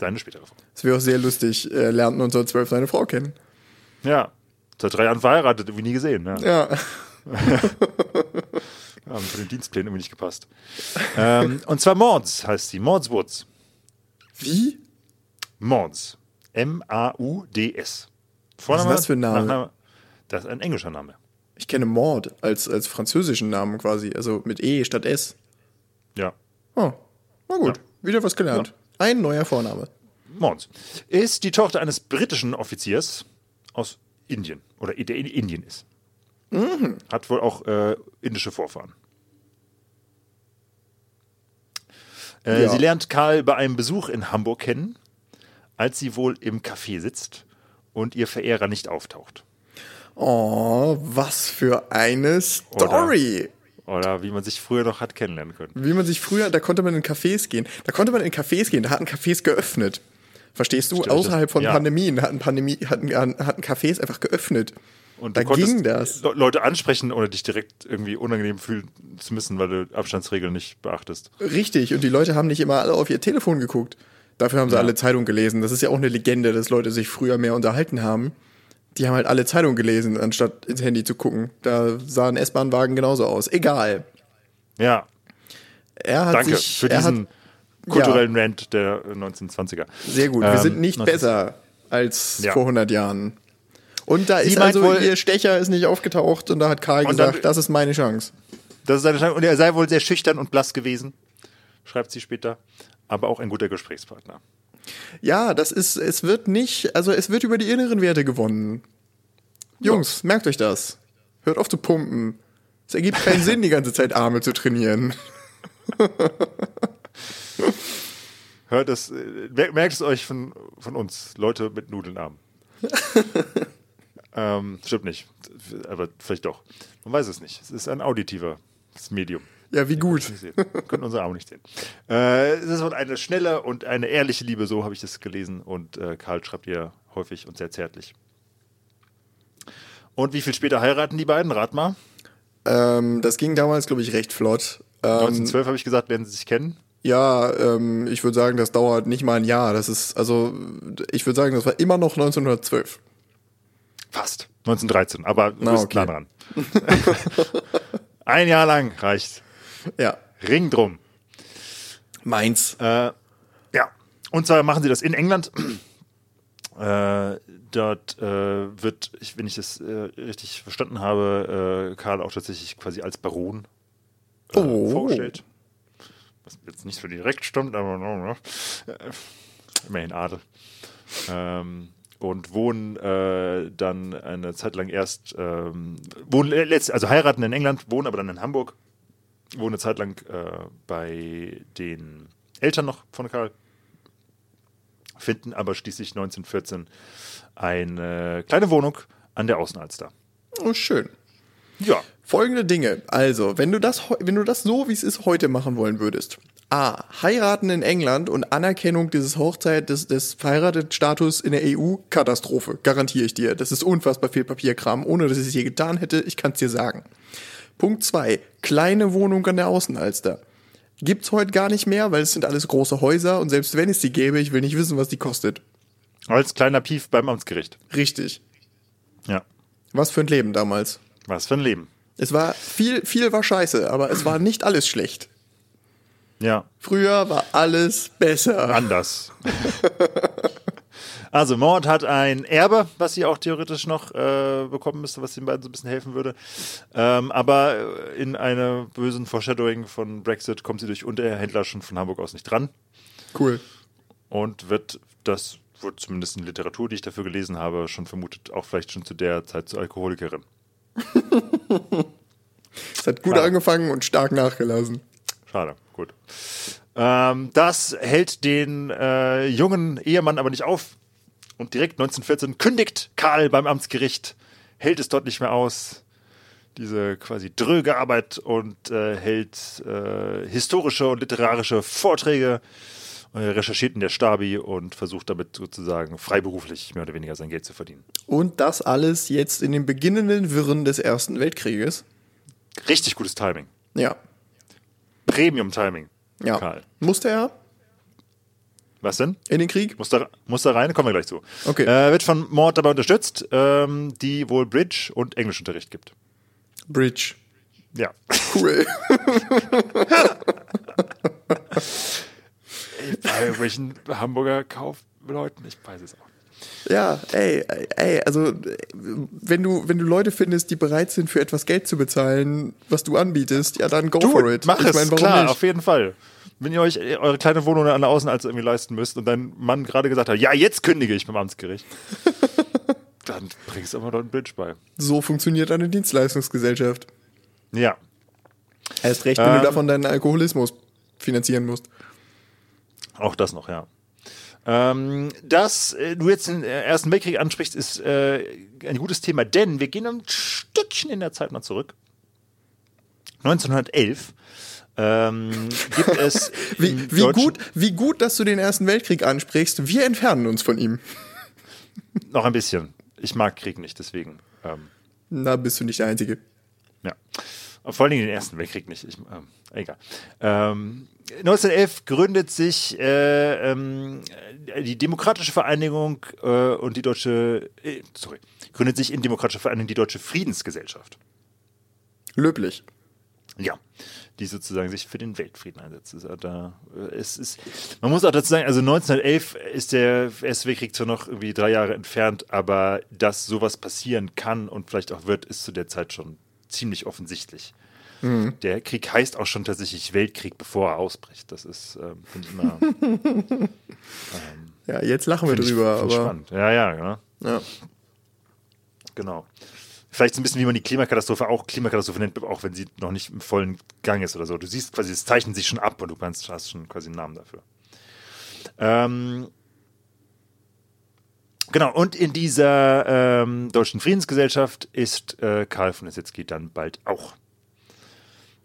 Seine spätere Frau. Das wäre auch sehr lustig. Er lernt 1912 seine Frau kennen. Ja. Seit drei Jahren verheiratet, irgendwie nie gesehen. Ne? Ja. Haben von den Dienstplänen irgendwie nicht gepasst. ähm, und zwar Mords heißt sie. Mords Woods. Wie? Mords. M-A-U-D-S. Was ist das für ein Name? Nachname. Das ist ein englischer Name. Ich kenne Maud als, als französischen Namen quasi. Also mit E statt S. Ja. Oh, na gut. Wieder was gelernt. Ein neuer Vorname. Mons ist die Tochter eines britischen Offiziers aus Indien oder der in Indien ist. Hat wohl auch äh, indische Vorfahren. Äh, Ja. Sie lernt Karl bei einem Besuch in Hamburg kennen, als sie wohl im Café sitzt und ihr Verehrer nicht auftaucht. Oh, was für eine Story. Oder wie man sich früher noch hat kennenlernen können. Wie man sich früher, da konnte man in Cafés gehen. Da konnte man in Cafés gehen, da hatten Cafés geöffnet. Verstehst du? Stimmt, Außerhalb das- von ja. Pandemien hatten, Pandemie, hatten, hatten Cafés einfach geöffnet. Und da ging das. Le Leute ansprechen, ohne dich direkt irgendwie unangenehm fühlen zu müssen, weil du Abstandsregeln nicht beachtest. Richtig. Und die Leute haben nicht immer alle auf ihr Telefon geguckt. Dafür haben sie alle Zeitung gelesen. Das ist ja auch eine Legende, dass Leute sich früher mehr unterhalten haben. Die haben halt alle Zeitung gelesen, anstatt ins Handy zu gucken. Da sahen S-Bahn-Wagen genauso aus. Egal. Ja, Er hat danke sich, für diesen hat, kulturellen Rant der 1920er. Sehr gut. Wir Ähm, sind nicht 19 besser als Ja. vor 100 Jahren. Und da ist meint also, wohl- ihr Stecher ist nicht aufgetaucht und da hat Karl gesagt, dann- das ist meine Chance. Das ist seine Chance. Und er sei wohl sehr schüchtern und blass gewesen, schreibt sie später. Aber auch ein guter Gesprächspartner. Ja, das ist, es wird nicht, also es wird über die inneren Werte gewonnen. Jungs, merkt euch das. Hört auf zu pumpen. Es ergibt keinen Sinn, die ganze Zeit Arme zu trainieren. Hört es, äh, mer- merkt es euch von, von uns, Leute mit Nudelnarmen. ähm, stimmt nicht. Aber vielleicht doch. Man weiß es nicht. Es ist ein auditiver Medium. Ja, wie gut. Können unsere Arme nicht sehen. Äh, es ist eine schnelle und eine ehrliche Liebe, so habe ich das gelesen. Und äh, Karl schreibt ihr häufig und sehr zärtlich. Und wie viel später heiraten die beiden? Rat mal. Ähm, das ging damals, glaube ich, recht flott. Ähm, 1912 habe ich gesagt, werden sie sich kennen. ja, ähm, ich würde sagen, das dauert nicht mal ein Jahr. Das ist, also, ich würde sagen, das war immer noch 1912. Fast. 1913, aber du bist okay. nah dran. Ein Jahr lang reicht. Ja. Ring drum. Meins. Äh, ja. Und zwar machen sie das in England. Äh, dort äh, wird, ich, wenn ich das äh, richtig verstanden habe, äh, Karl auch tatsächlich quasi als Baron äh, Oh. vorgestellt. Was jetzt nicht so direkt stimmt, aber immerhin Adel. Ähm, und wohnen äh, dann eine Zeit lang erst, ähm, wohnen, also heiraten in England, wohnen aber dann in Hamburg, wohnen eine Zeit lang äh, bei den Eltern noch von Karl, finden aber schließlich 1914 eine kleine Wohnung an der Außenalster. Oh, schön. Ja, Folgende Dinge. Also, wenn du das, wenn du das so, wie es ist, heute machen wollen würdest. A. Heiraten in England und Anerkennung dieses Hochzeit, des, des Verheiratet-Status in der EU, Katastrophe. Garantiere ich dir. Das ist unfassbar viel Papierkram, ohne dass ich es je getan hätte. Ich kann es dir sagen. Punkt zwei: Kleine Wohnung an der Außenalster. Gibt's heute gar nicht mehr, weil es sind alles große Häuser und selbst wenn es die gäbe, ich will nicht wissen, was die kostet. als kleiner Pief beim Amtsgericht. Richtig. Ja, Was für ein Leben damals. was für ein Leben. Es war viel, viel war scheiße, aber es war nicht alles schlecht. Ja, Früher war alles besser. anders. Also Mord hat ein Erbe, was sie auch theoretisch noch äh, bekommen müsste, was den beiden so ein bisschen helfen würde. Ähm, aber in einer bösen Foreshadowing von Brexit kommt sie durch Unterhändler schon von Hamburg aus nicht dran Cool. und wird das wurde zumindest in Literatur, die ich dafür gelesen habe, schon vermutet, auch vielleicht schon zu der Zeit zur Alkoholikerin. Es hat gut Klar. angefangen und stark nachgelassen. Schade, gut. Ähm, das hält den äh, jungen Ehemann aber nicht auf. Und direkt 1914 kündigt Karl beim Amtsgericht, hält es dort nicht mehr aus. Diese quasi dröge Arbeit und äh, hält äh, historische und literarische Vorträge, äh, recherchiert in der Stabi und versucht damit sozusagen freiberuflich mehr oder weniger sein Geld zu verdienen. Und das alles jetzt in den beginnenden Wirren des Ersten Weltkrieges. Richtig gutes Timing. Ja. Premium-Timing. Ja. Karl. Musste er Was denn? in den Krieg? Muss da, muss da rein, kommen wir gleich zu. Okay. Äh, wird von Mord dabei unterstützt, ähm, die wohl Bridge und Englischunterricht gibt. Bridge. Ja. Cool. Bei irgendwelchen Hamburger Kaufleuten, ich weiß es auch. nicht. ja, ey, ey, also wenn du, wenn du Leute findest, die bereit sind, für etwas Geld zu bezahlen, was du anbietest, ja dann go for it. mach ich es, mein, warum klar, nicht? auf jeden Fall. Wenn ihr euch eure kleine Wohnung an der Außenalster irgendwie leisten müsst und dein Mann gerade gesagt hat, ja, jetzt kündige ich beim Amtsgericht, dann bringst du aber noch einen Bridge bei. So funktioniert eine Dienstleistungsgesellschaft. Ja. Erst recht, wenn Ähm. du davon deinen Alkoholismus finanzieren musst. Auch das noch, ja. Ähm, dass äh, du jetzt den äh, Ersten Weltkrieg ansprichst, ist äh, ein gutes Thema, denn wir gehen ein Stückchen in der Zeit mal zurück. 1911 ähm, gibt es Wie, wie, gut, wie gut, dass du den Ersten Weltkrieg ansprichst. Wir entfernen uns von ihm. noch ein bisschen. Ich mag Krieg nicht, deswegen. Ähm, Na, bist du nicht der Einzige. Ja. Vor allen Dingen den Ersten Weltkrieg nicht. Ich, ähm, egal. Ähm, 1911 gründet sich äh, ähm, die Demokratische Vereinigung äh, und die deutsche, äh, sorry, gründet sich in Demokratischer Vereinigung die Deutsche Friedensgesellschaft. Löblich. Ja, die sozusagen sich für den Weltfrieden einsetzt. Also da, äh, es ist, man muss auch dazu sagen, also 1911 ist der Erste Weltkrieg zwar noch irgendwie drei Jahre entfernt, aber dass sowas passieren kann und vielleicht auch wird, ist zu der Zeit schon ziemlich offensichtlich. Mhm. Der Krieg heißt auch schon tatsächlich Weltkrieg, bevor er ausbricht. Das ist, ähm, finde ich immer. ähm, ja, jetzt lachen wir drüber, ich, aber. Spannend. Ja, ja, ja. ja. Genau. Vielleicht so ein bisschen, wie man die Klimakatastrophe auch Klimakatastrophe nennt, auch wenn sie noch nicht im vollen Gang ist oder so. Du siehst quasi, es zeichnet sich schon ab und du kannst, hast schon quasi einen Namen dafür. Ähm, Genau, und in dieser ähm, Deutschen Friedensgesellschaft ist äh, Karl von Essetzky dann bald auch.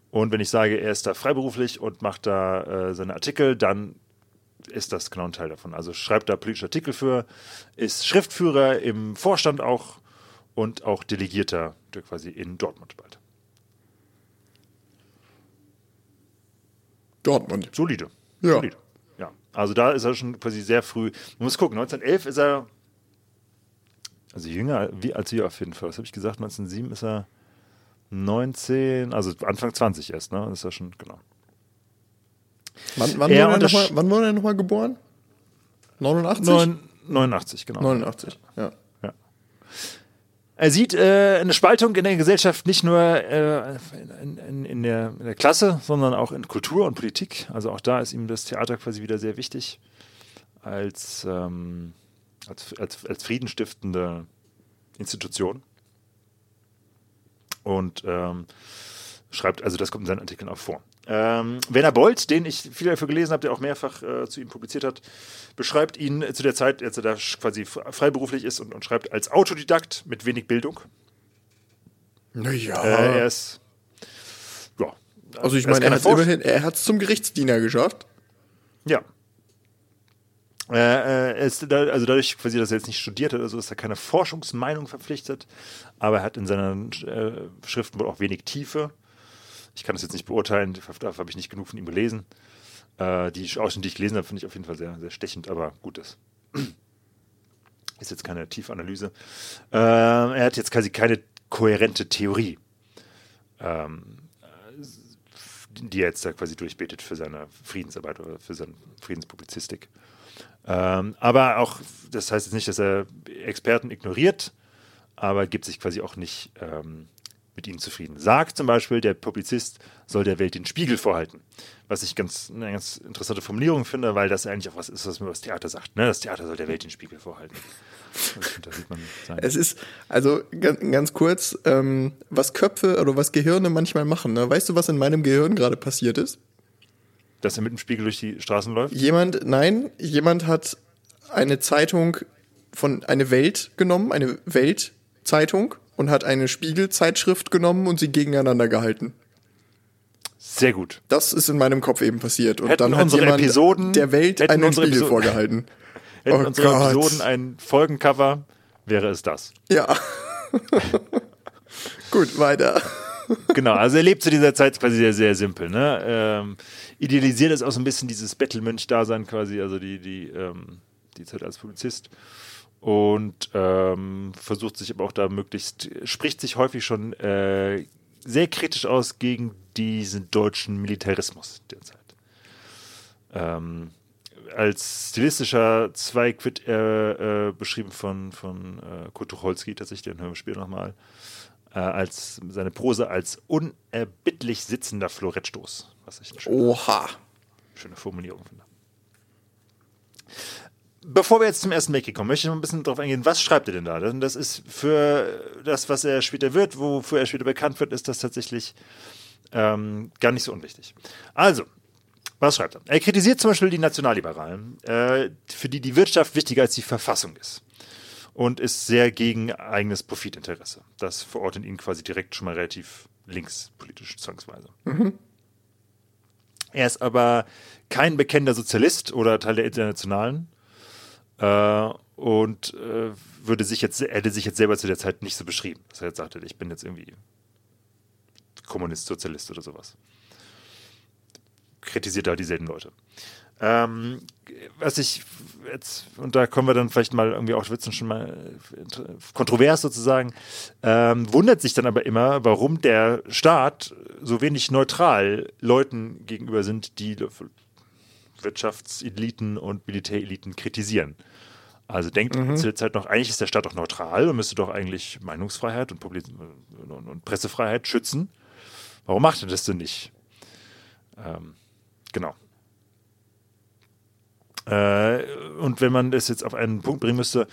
Und wenn ich sage, er ist da freiberuflich und macht da äh, seine Artikel, dann ist das genau ein Teil davon. Also schreibt da politische Artikel für, ist Schriftführer im Vorstand auch und auch Delegierter quasi in Dortmund bald. Dortmund. Solide. Ja. Solide. Ja. Also da ist er schon quasi sehr früh. Man muss gucken, 1911 ist er also jünger wie als wir auf jeden Fall. Was habe ich gesagt? 1907 ist er 19, also Anfang 20 erst, ne? Das ist ja schon, genau. Wann, wann, er wurde, er noch mal, wann wurde er nochmal geboren? 89? 9, 89, genau. 89, ja. ja. Er sieht äh, eine Spaltung in der Gesellschaft nicht nur äh, in, in, in, der, in, der, Klasse, sondern auch in Kultur und Politik. Also auch da ist ihm das Theater quasi wieder sehr wichtig als ähm, als, als, als friedenstiftende Institution. Und ähm, schreibt, also das kommt in seinen Artikeln auch vor. Ähm, Werner Bolt, den ich viel dafür gelesen habe, der auch mehrfach äh, zu ihm publiziert hat, beschreibt ihn zu der Zeit, als er da quasi freiberuflich ist und, und schreibt als Autodidakt mit wenig Bildung. Naja. Äh, er ist. Ja. Also ich meine, er hat es zum Gerichtsdiener geschafft. Ja. Äh, äh ist da, also dadurch, quasi, dass er jetzt nicht studiert hat, also ist er keine Forschungsmeinung verpflichtet, aber er hat in seinen äh, Schriften wohl auch wenig Tiefe. Ich kann das jetzt nicht beurteilen, dafür habe ich nicht genug von ihm gelesen. Äh, die Ausschnitte, die ich gelesen habe, finde ich auf jeden Fall sehr, sehr stechend, aber gut ist. Ist jetzt keine Tiefanalyse. Äh, er hat jetzt quasi keine kohärente Theorie, ähm, die er jetzt da quasi durchbetet für seine Friedensarbeit oder für seine Friedenspublizistik. Ähm, aber auch, das heißt jetzt nicht, dass er Experten ignoriert, aber gibt sich quasi auch nicht ähm, mit ihnen zufrieden. Sagt zum Beispiel, der Publizist soll der Welt den Spiegel vorhalten. Was ich ganz, eine ganz interessante Formulierung finde, weil das eigentlich auch was ist, was mir das Theater sagt. Ne? Das Theater soll der Welt den Spiegel vorhalten. es ist, also ganz, kurz, ähm, was Köpfe oder was Gehirne manchmal machen. Ne? Weißt du, was in meinem Gehirn gerade passiert ist? Dass er mit dem Spiegel durch die Straßen läuft? Jemand, nein, jemand hat eine Zeitung von eine Welt genommen, eine Weltzeitung und hat eine Spiegelzeitschrift genommen und sie gegeneinander gehalten. Sehr gut. Das ist in meinem Kopf eben passiert. Und hätten dann hat jemand Episoden, der Welt einen Spiegel Episoden, vorgehalten. hätten oh unsere Gott. Episoden ein Folgencover, wäre es das. Ja. Gut, weiter. genau, also er lebt zu dieser Zeit quasi sehr, sehr simpel. Ne? Ähm, idealisiert ist auch so ein bisschen dieses Bettelmönch-Dasein quasi, also die, die, ähm, die Zeit als Polizist. Und ähm, versucht sich aber auch da möglichst, spricht sich häufig schon äh, sehr kritisch aus gegen diesen deutschen Militarismus derzeit. Ähm, als stilistischer Zweig wird er äh, beschrieben von, von äh, Kurt Tucholsky, tatsächlich, den hören wir später nochmal, äh, als seine Prose als unerbittlich sitzender Florettstoß. Was ich eine schöne, Oha. schöne Formulierung finde. Bevor wir jetzt zum ersten Weltkrieg kommen, möchte ich noch ein bisschen darauf eingehen, was schreibt er denn da? Das ist für das, was er später wird, wofür er später bekannt wird, ist das tatsächlich ähm, gar nicht so unwichtig. Also, was schreibt er? Er kritisiert zum Beispiel die Nationalliberalen, äh, für die die Wirtschaft wichtiger als die Verfassung ist. Und ist sehr gegen eigenes Profitinteresse. Das verortet ihn quasi direkt schon mal relativ linkspolitisch zwangsweise. Mhm. Er ist aber kein bekennender Sozialist oder Teil der Internationalen äh, und äh, würde sich jetzt, hätte sich jetzt selber zu der Zeit nicht so beschrieben, dass er jetzt sagte, ich bin jetzt irgendwie Kommunist, Sozialist oder sowas. kritisiert halt dieselben Leute. Ähm, was ich jetzt, und da kommen wir dann vielleicht mal irgendwie auch, wird schon mal kontrovers sozusagen, ähm, wundert sich dann aber immer, warum der Staat so wenig neutral Leuten gegenüber sind, die Wirtschaftseliten und Militäreliten kritisieren. Also denkt mhm. zu der Zeit noch, eigentlich ist der Staat doch neutral und müsste doch eigentlich Meinungsfreiheit und, Publiz und, und Pressefreiheit schützen. Warum macht er das denn nicht? Ähm, genau. Äh, und wenn man das jetzt auf einen Punkt bringen müsste,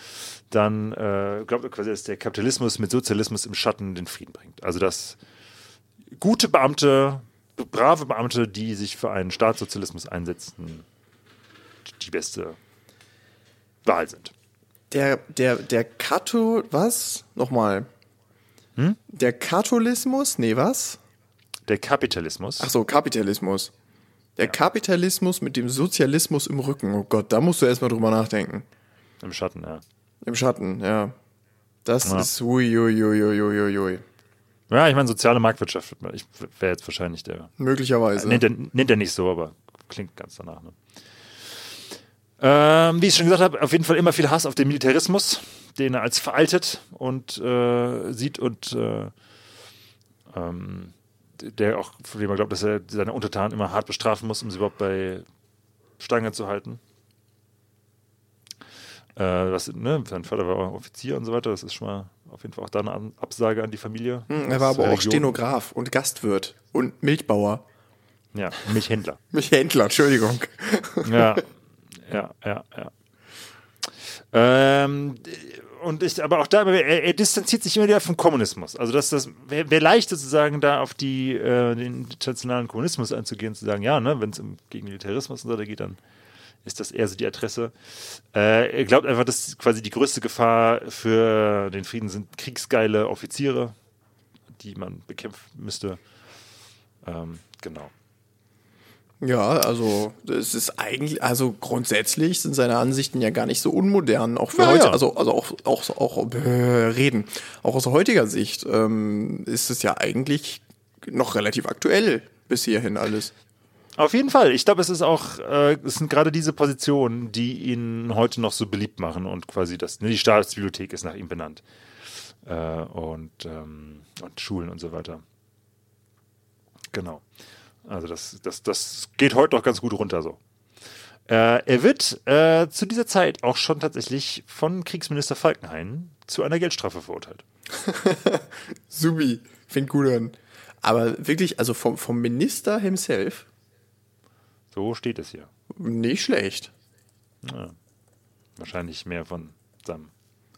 dann äh, glaubt er quasi, dass der Kapitalismus mit Sozialismus im Schatten den Frieden bringt. Also dass gute Beamte, brave Beamte, die sich für einen Staatssozialismus einsetzen, die beste Wahl sind. Der, der, der Kato, was? Nochmal. Hm? Der Katholismus? Nee, was? Der Kapitalismus. Ach so, Kapitalismus. Der ja. Kapitalismus mit dem Sozialismus im Rücken. Oh Gott, da musst du erstmal drüber nachdenken. Im Schatten, ja. Im Schatten, ja. Das ja. ist uiuiuiuiui. Ja, ich meine, soziale Marktwirtschaft wäre jetzt wahrscheinlich der. Möglicherweise. Nennt er, nennt er nicht so, aber klingt ganz danach. Ne? Ähm, wie ich schon gesagt habe, auf jeden Fall immer viel Hass auf den Militarismus, den er als veraltet und äh, sieht und äh, ähm, der auch, von dem er glaubt, dass er seine Untertanen immer hart bestrafen muss, um sie überhaupt bei Stange zu halten. Äh, was, ne, sein Vater war Offizier und so weiter, das ist schon mal auf jeden Fall auch da eine Absage an die Familie. Hm, er war aber auch Stenograf und Gastwirt und Milchbauer. Ja, Milchhändler. Milchhändler, Entschuldigung. Ja, ja, ja, ja. Ähm, und ich, aber auch da, er, er, distanziert sich immer wieder vom Kommunismus. Also das, das wäre wär leicht sozusagen da auf die, äh, den internationalen Kommunismus einzugehen, zu sagen, ja, ne, wenn es gegen Militarismus und so geht, dann ist das eher so die Adresse. Äh, er glaubt einfach, dass quasi die größte Gefahr für den Frieden sind kriegsgeile Offiziere, die man bekämpfen müsste. Ähm, genau. Ja, also es ist eigentlich, also grundsätzlich sind seine Ansichten ja gar nicht so unmodern, auch für ja, heute, ja. also, also auch, auch, auch äh, reden. Auch aus heutiger Sicht ähm, ist es ja eigentlich noch relativ aktuell bis hierhin alles. Auf jeden Fall. Ich glaube, es ist auch, äh, es sind gerade diese Positionen, die ihn heute noch so beliebt machen und quasi das, ne, die Staatsbibliothek ist nach ihm benannt. Äh, und, ähm, und Schulen und so weiter. Genau. Also das, das, das geht heute noch ganz gut runter so. Äh, er wird äh, zu dieser Zeit auch schon tatsächlich von Kriegsminister Falkenhayn zu einer Geldstrafe verurteilt. Subi, fängt gut an. Aber wirklich, also vom, vom Minister himself. So steht es hier. Nicht schlecht. Ja. Wahrscheinlich mehr von seinem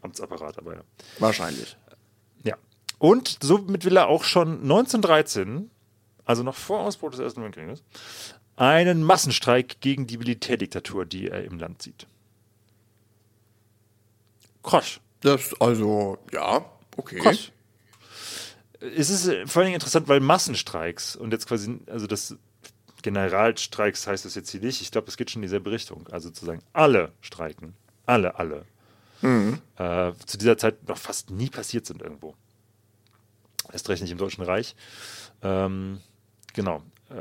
Amtsapparat, aber ja. Wahrscheinlich. Ja. Und somit will er auch schon 1913 also noch vor Ausbruch des Ersten Weltkrieges, einen Massenstreik gegen die Militärdiktatur, die er im Land sieht. Krass. Das, also, ja, okay. Krass. Es ist vor allen Dingen interessant, weil Massenstreiks und jetzt quasi, also das Generalstreiks heißt es jetzt hier nicht, ich glaube, es geht schon in dieselbe Richtung. Also zu sagen, alle streiken. Alle, alle. Mhm. Äh, zu dieser Zeit noch fast nie passiert sind irgendwo. Erst recht nicht im Deutschen Reich. Ähm, Genau. Äh,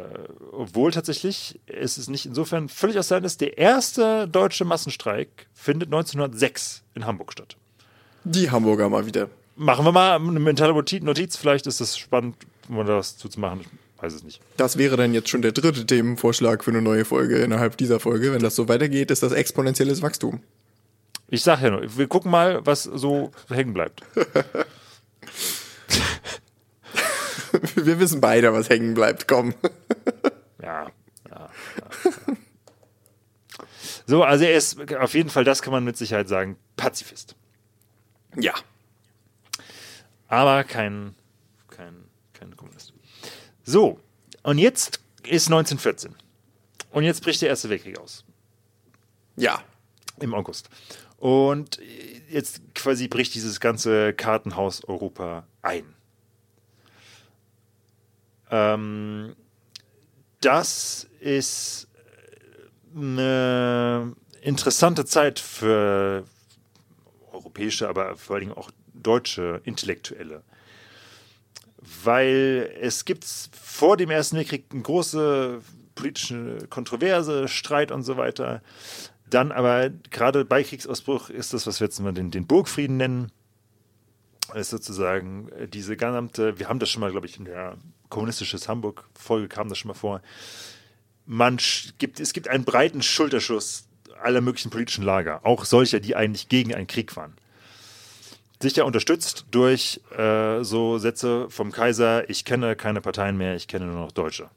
obwohl tatsächlich ist es nicht insofern völlig aus sein ist, der erste deutsche Massenstreik findet 1906 in Hamburg statt. Die Hamburger mal wieder. Machen wir mal eine mentale Notiz. Vielleicht ist es spannend, um das zu machen. Ich weiß es nicht. Das wäre dann jetzt schon der dritte Themenvorschlag für eine neue Folge innerhalb dieser Folge. Wenn das so weitergeht, ist das exponentielles Wachstum. Ich sage ja nur, wir gucken mal, was so hängen bleibt. Wir wissen beide, was hängen bleibt. Komm. ja, ja, ja. So, also er ist auf jeden Fall, das kann man mit Sicherheit sagen, Pazifist. Ja. Aber kein, kein, kein Kommunist. So, und jetzt ist 1914. Und jetzt bricht der Erste Weltkrieg aus. Ja. Im August. Und jetzt quasi bricht dieses ganze Kartenhaus Europa ein. Ähm, das ist eine interessante Zeit für europäische, aber vor allen Dingen auch deutsche Intellektuelle. Weil es gibt vor dem Ersten Weltkrieg eine große politische Kontroverse, Streit und so weiter. Dann aber gerade bei Kriegsausbruch ist das, was wir jetzt mal den, den Burgfrieden nennen, ist sozusagen äh, diese gesamte, wir haben das schon mal, glaube ich, in der kommunistisches Hamburg-Folge kam das schon mal vor. Man gibt, es gibt einen breiten Schulterschuss aller möglichen politischen Lager, auch solcher, die eigentlich gegen einen Krieg waren. Sicher unterstützt durch äh, so Sätze vom Kaiser, ich kenne keine Parteien mehr, ich kenne nur noch Deutsche.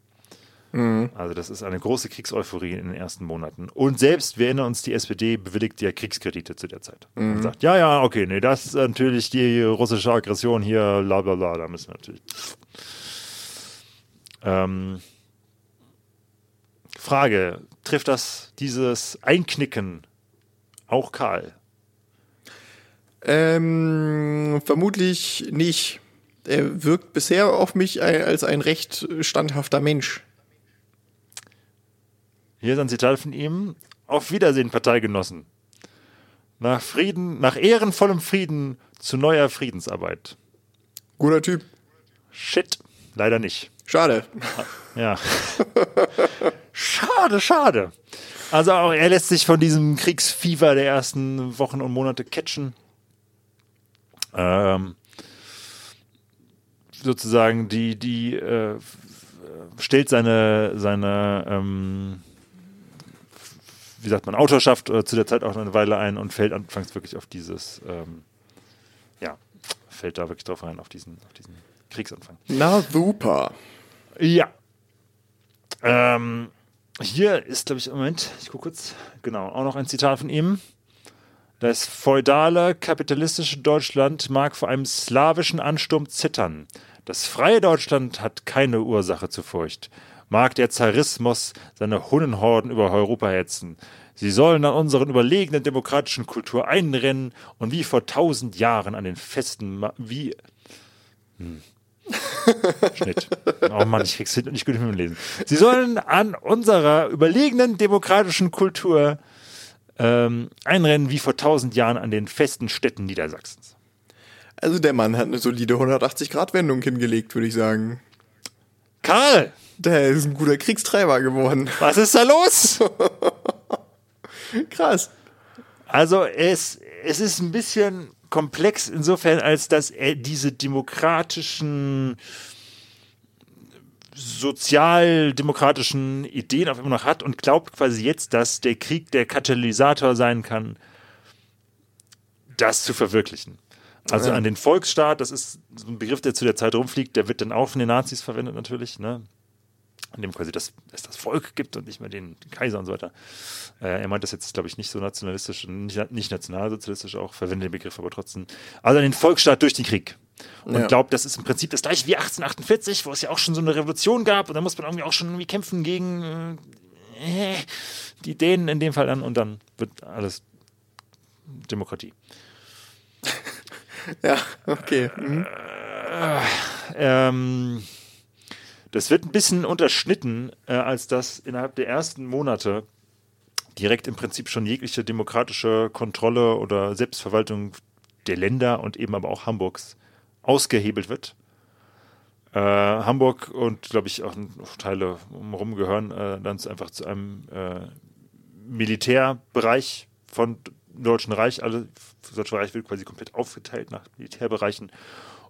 Mhm. Also das ist eine große Kriegseuphorie in den ersten Monaten. Und selbst, wir erinnern uns, die SPD bewilligt ja Kriegskredite zu der Zeit. Mhm. Und sagt, ja, ja, okay, nee, das ist natürlich die russische Aggression hier, bla bla bla, da müssen wir natürlich. Ähm, Frage, trifft das dieses Einknicken auch Karl? Ähm, vermutlich nicht. Er wirkt bisher auf mich als ein recht standhafter Mensch. Hier ist ein Zitat von ihm. Auf Wiedersehen, Parteigenossen. Nach Frieden, nach ehrenvollem Frieden zu neuer Friedensarbeit. Guter Typ. Shit, leider nicht. Schade. Ja. schade, schade. Also auch er lässt sich von diesem Kriegsfieber der ersten Wochen und Monate catchen. Ähm, sozusagen die, die äh, stellt seine, seine ähm, wie sagt man, Autorschaft äh, zu der Zeit auch eine Weile ein und fällt anfangs wirklich auf dieses, ähm, ja, fällt da wirklich drauf ein, auf diesen, auf diesen Kriegsanfang. Na super. Ja. Ähm, hier ist, glaube ich, im Moment, ich gucke kurz, genau, auch noch ein Zitat von ihm. Das feudale, kapitalistische Deutschland mag vor einem slawischen Ansturm zittern. Das freie Deutschland hat keine Ursache zur Furcht mag der Zarismus seine Hunnenhorden über Europa hetzen. Sie sollen an unseren überlegenen demokratischen Kultur einrennen und wie vor tausend Jahren an den festen, Ma wie, hm. Schnitt. Oh Mann, ich krieg's nicht gut mit lesen. Sie sollen an unserer überlegenen demokratischen Kultur ähm, einrennen wie vor tausend Jahren an den festen Städten Niedersachsens. Also der Mann hat eine solide 180-Grad-Wendung hingelegt, würde ich sagen. Karl! Der ist ein guter Kriegstreiber geworden. Was ist da los? Krass. Also es, es ist ein bisschen komplex insofern, als dass er diese demokratischen sozialdemokratischen Ideen auf immer noch hat und glaubt quasi jetzt, dass der Krieg der Katalysator sein kann, das zu verwirklichen. Also ja. an den Volksstaat, das ist so ein Begriff, der zu der Zeit rumfliegt, der wird dann auch von den Nazis verwendet natürlich, ne? in dem quasi das, es das Volk gibt und nicht mehr den, den Kaiser und so weiter. Äh, er meint das jetzt, glaube ich, nicht so nationalistisch, nicht, nicht nationalsozialistisch auch, verwendet den Begriff aber trotzdem. Also an den Volksstaat durch den Krieg. Und ja. glaubt, das ist im Prinzip das gleiche wie 1848, wo es ja auch schon so eine Revolution gab und da muss man irgendwie auch schon irgendwie kämpfen gegen äh, die Dänen in dem Fall dann und dann wird alles Demokratie. ja, okay. Mhm. Äh, ähm, das wird ein bisschen unterschnitten, äh, als dass innerhalb der ersten Monate direkt im Prinzip schon jegliche demokratische Kontrolle oder Selbstverwaltung der Länder und eben aber auch Hamburgs ausgehebelt wird. Äh, Hamburg und glaube ich auch Teile umherum gehören äh, dann einfach zu einem äh, Militärbereich von Deutschen Reich. Alle Deutsche Reich wird quasi komplett aufgeteilt nach Militärbereichen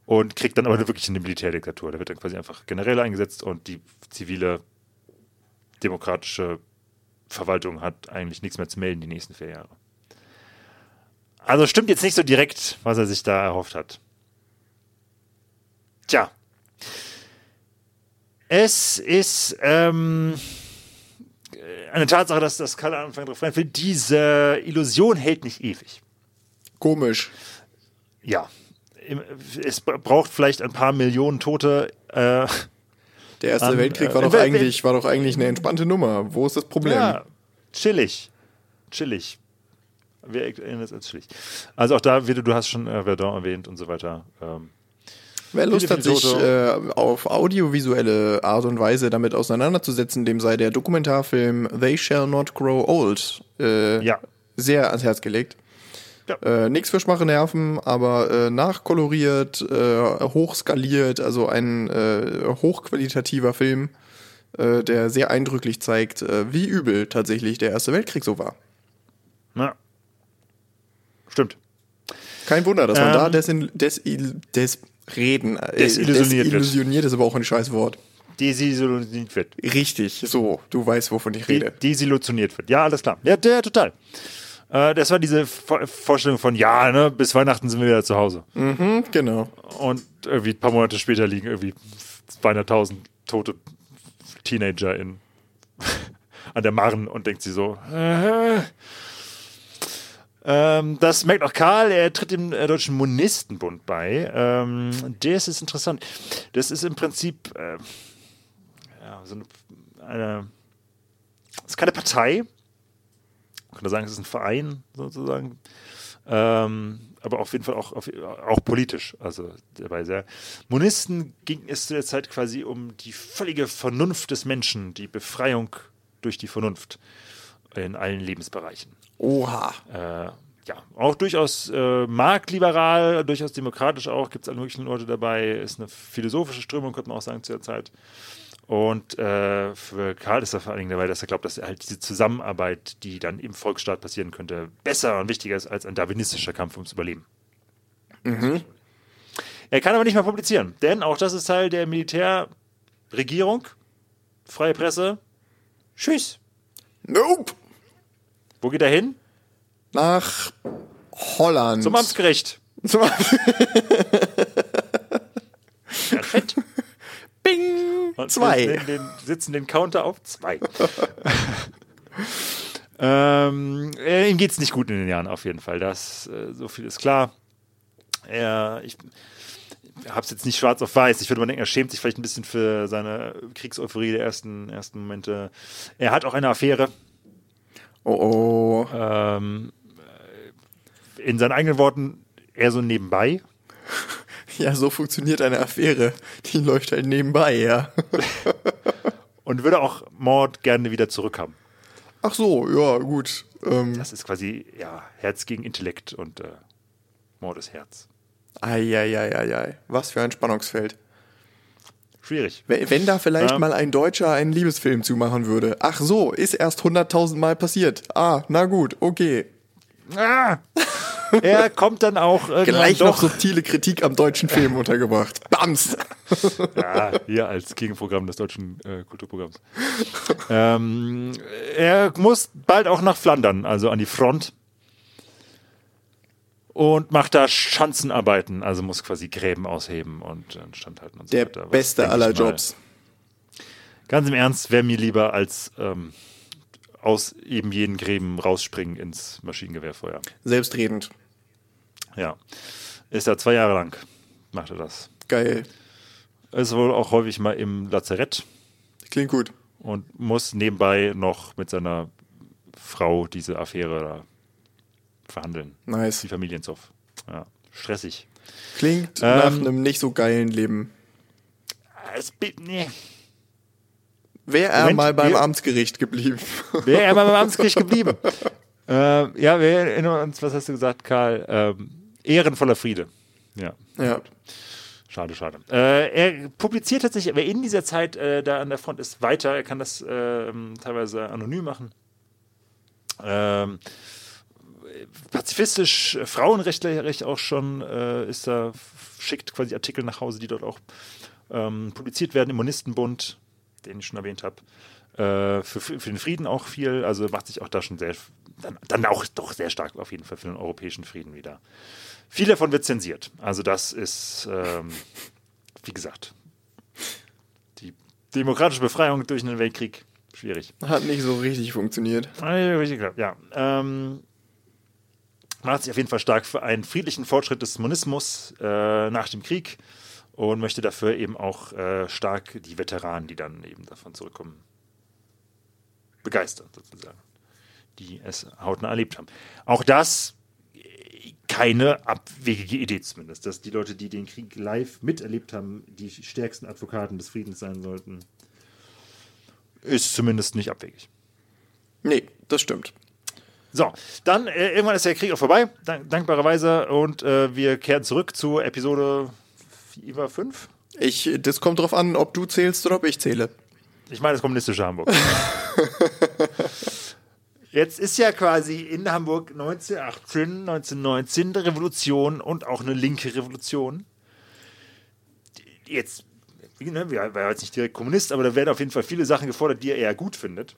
und kriegt dann aber wirklich eine Militärdiktatur. Da wird dann quasi einfach generell eingesetzt und die zivile demokratische Verwaltung hat eigentlich nichts mehr zu melden die nächsten vier Jahre. Also stimmt jetzt nicht so direkt, was er sich da erhofft hat. Tja. Es ist ähm, eine Tatsache, dass das Karl Anfang drauf will. Diese Illusion hält nicht ewig. Komisch. Ja, es braucht vielleicht ein paar Millionen Tote. Äh, der Erste an, Weltkrieg war, äh, doch eigentlich, war doch eigentlich eine entspannte Nummer. Wo ist das Problem? Ja, chillig. Chillig. Wir erinnern es als chillig. Also auch da, wie du, du hast schon äh, Verdun erwähnt und so weiter. Ähm, Wer Lust hat, sich äh, auf audiovisuelle Art und Weise damit auseinanderzusetzen, dem sei der Dokumentarfilm They Shall Not Grow Old äh, ja. sehr ans Herz gelegt. Ja. Äh, nichts für schwache Nerven, aber äh, nachkoloriert, äh, hochskaliert, also ein äh, hochqualitativer Film, der sehr eindrücklich zeigt, wie übel tatsächlich der Erste Weltkrieg so war. Ja. Stimmt. Kein Wunder, dass man Ähm. da desin, des, des Reden, äh, Desillusioniert desillusioniert ist aber auch ein scheiß Wort. Desillusioniert wird. Richtig, so, du weißt, wovon ich De rede. desillusioniert wird. Ja, alles klar. Ja, der, total. Äh, das war diese Vor Vorstellung von, ja, ne, bis Weihnachten sind wir wieder zu Hause. Hm, genau. Und irgendwie ein paar Monate später liegen irgendwie 200.000 tote Teenager in, an der Marne und denkt sie so, äh, ähm, das merkt auch Karl, er tritt dem äh, Deutschen Monistenbund bei. Ähm, das ist interessant. Das ist im Prinzip äh, ja, so eine, eine ist keine Partei. Man könnte sagen, es ist ein Verein sozusagen. Ähm, aber auf jeden Fall auch, auf, auch politisch. Also dabei sehr. Monisten ging es zu der Zeit quasi um die völlige Vernunft des Menschen, die Befreiung durch die Vernunft in allen Lebensbereichen. Oha. Äh, ja, auch durchaus äh, marktliberal, durchaus demokratisch auch, gibt es alle möglichen Leute dabei, ist eine philosophische Strömung, könnte man auch sagen, zu der Zeit. Und äh, für Karl ist er vor allen Dingen dabei, dass er glaubt, dass er halt diese Zusammenarbeit, die dann im Volksstaat passieren könnte, besser und wichtiger ist als ein darwinistischer Kampf ums Überleben. Er kann aber nicht mehr publizieren, denn auch das ist Teil der Militärregierung, freie Presse. Tschüss. Nope. Wo geht er hin? Nach Holland. Zum Amtsgericht. Zum fett. Bing. Und Zwei. Den, den, sitzen den Counter auf zwei. ähm, äh, ihm geht es nicht gut in den Jahren auf jeden Fall. Das, äh, so viel ist klar. Er, ich habe es jetzt nicht schwarz auf weiß. Ich würde mal denken, er schämt sich vielleicht ein bisschen für seine Kriegseuphorie der ersten, ersten Momente. Er hat auch eine Affäre. Oh oh. Ähm, äh, in seinen eigenen Worten eher so nebenbei. Ja, so funktioniert eine Affäre. Die läuft halt nebenbei, ja. Und würde auch Mord gerne wieder zurückhaben. Ach so, ja, gut. Ähm, Das ist quasi ja, Herz gegen Intellekt und äh, Mord ist Herz. Eieieiei. Was für ein Spannungsfeld. Schwierig. Wenn, da vielleicht Ja. mal ein Deutscher einen Liebesfilm zumachen würde. Ach so, ist erst 100.000 Mal passiert. Ah, na gut, okay. Ah! Er kommt dann auch irgendwann Gleich noch subtile Kritik am deutschen Film untergebracht. Bams! Ja, hier als Gegenprogramm des deutschen äh, Kulturprogramms. ähm, er muss bald auch nach Flandern, also an die Front. Und macht da Schanzenarbeiten, also muss quasi Gräben ausheben und äh, standhalten und so Der weiter. Was, beste aller Jobs. Ganz im Ernst, wäre mir lieber als ähm, aus eben jenen Gräben rausspringen ins Maschinengewehrfeuer. Selbstredend. Ja. Ist er zwei Jahre lang, macht er das. Geil. Ist wohl auch häufig mal im Lazarett Klingt gut. und muss nebenbei noch mit seiner Frau diese Affäre da verhandeln. Nice. Die Familienzoff. Ja. Stressig. Klingt Ähm, nach einem nicht so geilen Leben. Es, nee. Wäre er Moment, mal beim wir- Amtsgericht geblieben. Wäre er mal beim Amtsgericht geblieben. äh, ja, wir erinnern uns, was hast du gesagt, Karl? Ähm, ehrenvoller Friede. Ja. ja. Schade, schade. Äh, er publiziert tatsächlich, aber in dieser Zeit äh, da an der Front ist weiter. Er kann das ähm, teilweise anonym machen. Ähm, pazifistisch, äh, Frauenrechtlich auch schon ist ist da, schickt quasi Artikel nach Hause, die dort auch ähm, publiziert werden im Monistenbund, den ich schon erwähnt habe. Äh, für, für den Frieden auch viel, also macht sich auch da schon sehr, dann, dann auch doch sehr stark auf jeden Fall für den europäischen Frieden wieder. Viel davon wird zensiert. Also das ist, ähm, wie gesagt, die demokratische Befreiung durch einen Weltkrieg, schwierig. Hat nicht so richtig funktioniert. Ja, ähm, macht sich auf jeden Fall stark für einen friedlichen Fortschritt des Monismus äh, nach dem Krieg und möchte dafür eben auch äh, stark die Veteranen, die dann eben davon zurückkommen, begeistern sozusagen, die es hautnah erlebt haben. Auch das äh, keine abwegige Idee zumindest, dass die Leute, die den Krieg live miterlebt haben, die stärksten Advokaten des Friedens sein sollten, ist zumindest nicht abwegig. Nee, das stimmt. So, dann äh, irgendwann ist der Krieg auch vorbei, dank, dankbarerweise, und äh, wir kehren zurück zu Episode 4, 5. Ich, das kommt drauf an, ob du zählst oder ob ich zähle. Ich meine das kommunistische Hamburg. Jetzt ist ja quasi in Hamburg 1918, 1919 eine Revolution und auch eine linke Revolution. Jetzt, ne, war ja jetzt nicht direkt Kommunist, aber da werden auf jeden Fall viele Sachen gefordert, die er eher gut findet.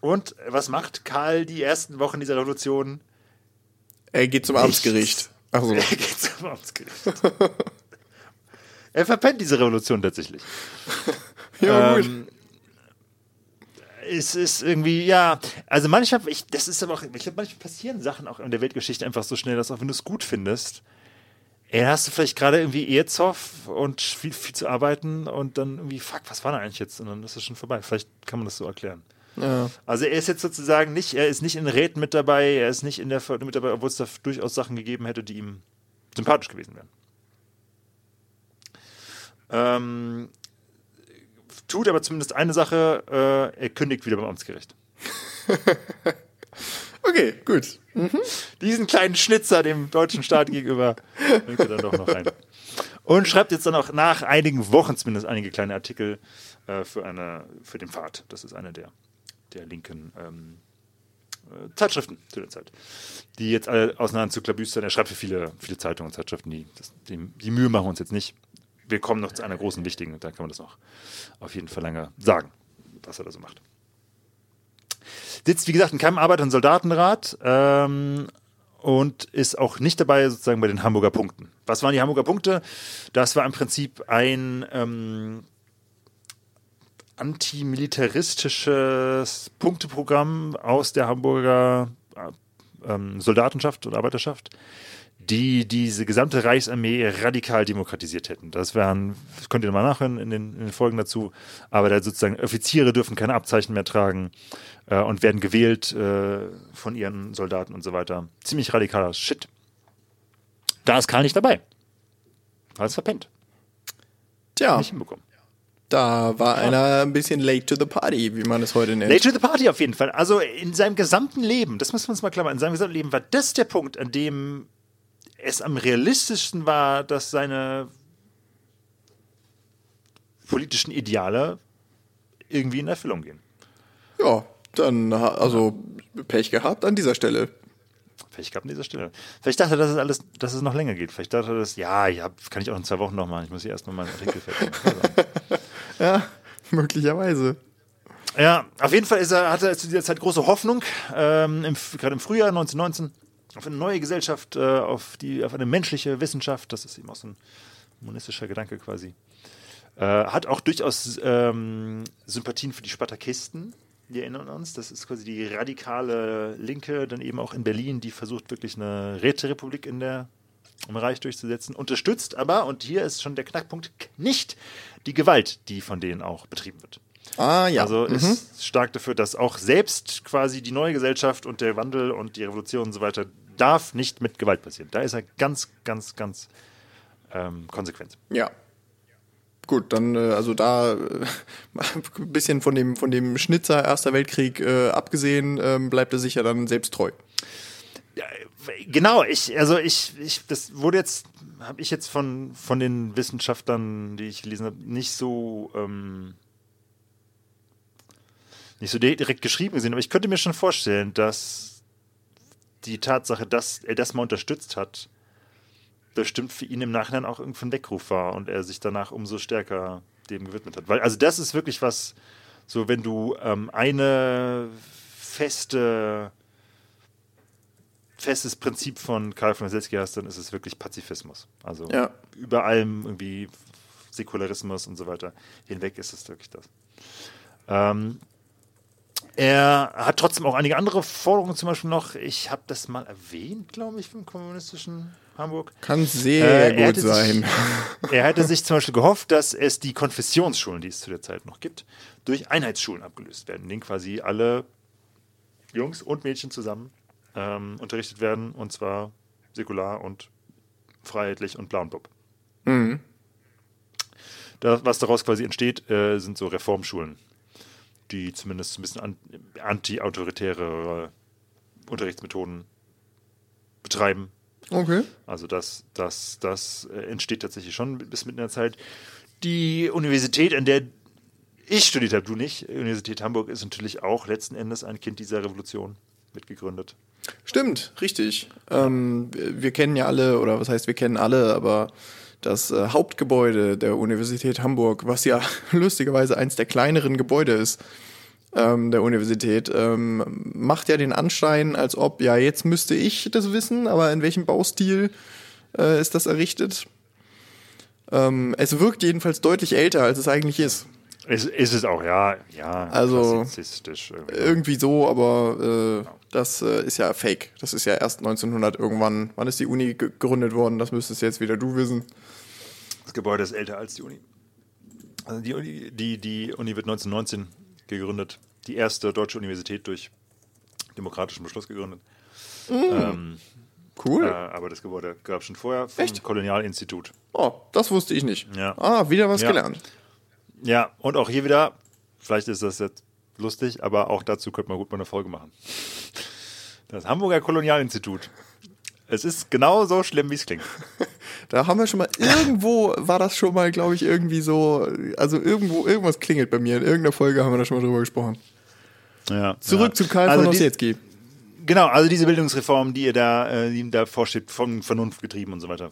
Und was macht Karl die ersten Wochen dieser Revolution? Er geht zum Amtsgericht. Ach so. Er geht zum Amtsgericht. er verpennt diese Revolution tatsächlich. ja, ähm, gut es ist irgendwie, ja, also manchmal, ich, das ist aber auch, ich glaube, manchmal passieren Sachen auch in der Weltgeschichte einfach so schnell, dass auch wenn du es gut findest, ey, hast du vielleicht gerade irgendwie Ehezoff und viel, viel zu arbeiten und dann irgendwie, fuck, was war da eigentlich jetzt? Und dann ist es schon vorbei. Vielleicht kann man das so erklären. Ja. Also er ist jetzt sozusagen nicht, er ist nicht in Räten mit dabei, er ist nicht in der mit dabei, obwohl es da durchaus Sachen gegeben hätte, die ihm sympathisch gewesen wären. Ähm, tut aber zumindest eine Sache, äh, er kündigt wieder beim Amtsgericht. okay, gut. Mhm. Diesen kleinen Schnitzer dem deutschen Staat gegenüber bringt er dann doch noch rein. Und schreibt jetzt dann auch nach einigen Wochen zumindest einige kleine Artikel äh, für, eine, für den Pfad. Das ist eine der, der linken ähm, äh, Zeitschriften zu der Zeit, die jetzt alle auseinander zu klabüstern. Er schreibt für viele, viele Zeitungen und Zeitschriften, die, das, die, die Mühe machen wir uns jetzt nicht wir kommen noch zu einer großen wichtigen, da kann man das noch auf jeden Fall lange sagen, was er da so macht. Sitzt, wie gesagt, in keinem Arbeiter- und Soldatenrat ähm, und ist auch nicht dabei sozusagen bei den Hamburger Punkten. Was waren die Hamburger Punkte? Das war im Prinzip ein ähm, antimilitaristisches Punkteprogramm aus der Hamburger äh, ähm, Soldatenschaft und Arbeiterschaft die diese gesamte Reichsarmee radikal demokratisiert hätten. Das wären, das könnt ihr mal nachhören in den, in den Folgen dazu, aber da sozusagen Offiziere dürfen keine Abzeichen mehr tragen äh, und werden gewählt äh, von ihren Soldaten und so weiter. Ziemlich radikaler Shit. Da ist Karl nicht dabei. Alles verpennt. Tja. Nicht hinbekommen. Da war ja. einer ein bisschen late to the party, wie man es heute nennt. Late to the party auf jeden Fall. Also in seinem gesamten Leben, das müssen wir uns mal klar machen, in seinem gesamten Leben war das der Punkt, an dem es am realistischsten war, dass seine politischen Ideale irgendwie in Erfüllung gehen. Ja, dann, also Pech gehabt an dieser Stelle. Pech gehabt an dieser Stelle. Vielleicht dachte er, dass es alles, dass es noch länger geht. Vielleicht dachte er, dass, ja, ja, kann ich auch in zwei Wochen noch machen. Ich muss hier erst noch mal einen Artikel fertig Ja, möglicherweise. Ja, auf jeden Fall er, hatte er zu dieser Zeit große Hoffnung, ähm, gerade im Frühjahr 1919 auf eine neue Gesellschaft, äh, auf, die, auf eine menschliche Wissenschaft, das ist eben auch so ein monistischer Gedanke quasi. Äh, hat auch durchaus ähm, Sympathien für die Spartakisten, die erinnern uns. Das ist quasi die radikale Linke, dann eben auch in Berlin, die versucht wirklich eine Räterepublik in der, im Reich durchzusetzen. Unterstützt aber, und hier ist schon der Knackpunkt, nicht die Gewalt, die von denen auch betrieben wird. Ah, ja. Also mhm. ist stark dafür, dass auch selbst quasi die neue Gesellschaft und der Wandel und die Revolution und so weiter darf nicht mit Gewalt passieren. Da ist er ganz, ganz, ganz ähm, konsequent. Ja. Gut, dann äh, also da äh, ein bisschen von dem von dem Schnitzer Erster Weltkrieg äh, abgesehen, ähm, bleibt er sicher dann selbst treu. Ja, genau, ich also ich, ich das wurde jetzt habe ich jetzt von von den Wissenschaftlern, die ich gelesen habe, nicht so ähm, nicht so direkt geschrieben gesehen, aber ich könnte mir schon vorstellen, dass die Tatsache, dass er das mal unterstützt hat, bestimmt für ihn im Nachhinein auch irgendein Weckruf war und er sich danach umso stärker dem gewidmet hat. Weil, also das ist wirklich was, so wenn du ähm, eine feste festes Prinzip von Karl von Selski hast, dann ist es wirklich Pazifismus. Also ja. über allem irgendwie Säkularismus und so weiter hinweg ist es wirklich das. Ähm, er hat trotzdem auch einige andere Forderungen, zum Beispiel noch, ich habe das mal erwähnt, glaube ich, vom kommunistischen Hamburg. Kann sehr äh, gut sein. Sich, er hätte sich zum Beispiel gehofft, dass es die Konfessionsschulen, die es zu der Zeit noch gibt, durch Einheitsschulen abgelöst werden, in denen quasi alle Jungs und Mädchen zusammen ähm, unterrichtet werden, und zwar säkular und freiheitlich und blau und bob. Mhm. Das, was daraus quasi entsteht, äh, sind so Reformschulen die zumindest ein bisschen anti-autoritäre Unterrichtsmethoden betreiben. Okay. Also das, das, das äh, entsteht tatsächlich schon bis mitten in der Zeit. Die Universität, an der ich studiert habe, du nicht. Universität Hamburg ist natürlich auch letzten Endes ein Kind dieser Revolution mitgegründet. Stimmt, richtig. Ähm, wir kennen ja alle, oder was heißt wir kennen alle, aber das äh, Hauptgebäude der Universität Hamburg, was ja lustigerweise eins der kleineren Gebäude ist ähm, der Universität, ähm, macht ja den Anschein, als ob, ja, jetzt müsste ich das wissen, aber in welchem Baustil äh, ist das errichtet? Ähm, es wirkt jedenfalls deutlich älter, als es eigentlich ist. Ist, ist es auch, ja, ja. Also irgendwie. irgendwie so, aber äh, das äh, ist ja fake. Das ist ja erst 1900 irgendwann. Wann ist die Uni ge- gegründet worden? Das müsstest jetzt wieder du wissen. Das Gebäude ist älter als die Uni. Also die Uni, die, die Uni wird 1919 gegründet. Die erste deutsche Universität durch demokratischen Beschluss gegründet. Ähm, Cool. äh, aber das Gebäude gab es schon vorher vom Echt? Kolonialinstitut. Oh, das wusste ich nicht. Ja. Ah, wieder was Ja. gelernt. Ja, und auch hier wieder, vielleicht ist das jetzt lustig, aber auch dazu könnte man gut mal eine Folge machen. Das Hamburger Kolonialinstitut. Es ist genau so schlimm, wie es klingt. Da haben wir schon mal, irgendwo war das schon mal, glaube ich, irgendwie so, also irgendwo, irgendwas klingelt bei mir. In irgendeiner Folge haben wir da schon mal drüber gesprochen. Ja, Zurück ja. zu Karl Also von Ossietzky. Genau, also diese Bildungsreform, die ihr da, äh, die ihm da vorsteht, von Vernunft getrieben und so weiter,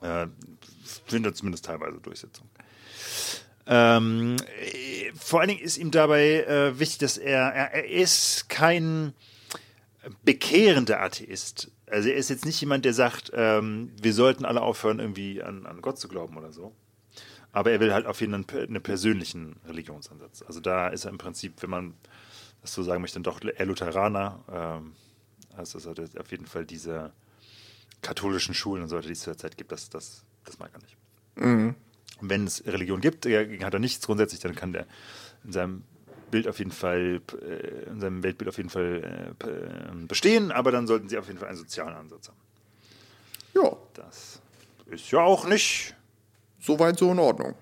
äh, findet zumindest teilweise Durchsetzung. Ähm, äh, vor allen Dingen ist ihm dabei äh, wichtig, dass er, er, er ist kein bekehrender Atheist. Also er ist jetzt nicht jemand, der sagt, ähm, wir sollten alle aufhören, irgendwie an, an Gott zu glauben oder so. Aber er will halt auf jeden Fall einen, einen persönlichen Religionsansatz. Also da ist er im Prinzip, wenn man das so sagen möchte, dann doch eher Lutheraner. Ähm, also dass er auf jeden Fall diese katholischen Schulen und so weiter, die es zu der Zeit gibt, das, das, das mag er nicht. Und wenn es Religion gibt, äh, hat er nichts grundsätzlich, dann kann der in seinem Bild auf jeden Fall, äh, in seinem Weltbild auf jeden Fall äh, bestehen, aber dann sollten sie auf jeden Fall einen sozialen Ansatz haben. Ja, Das ist ja auch nicht, soweit so in Ordnung.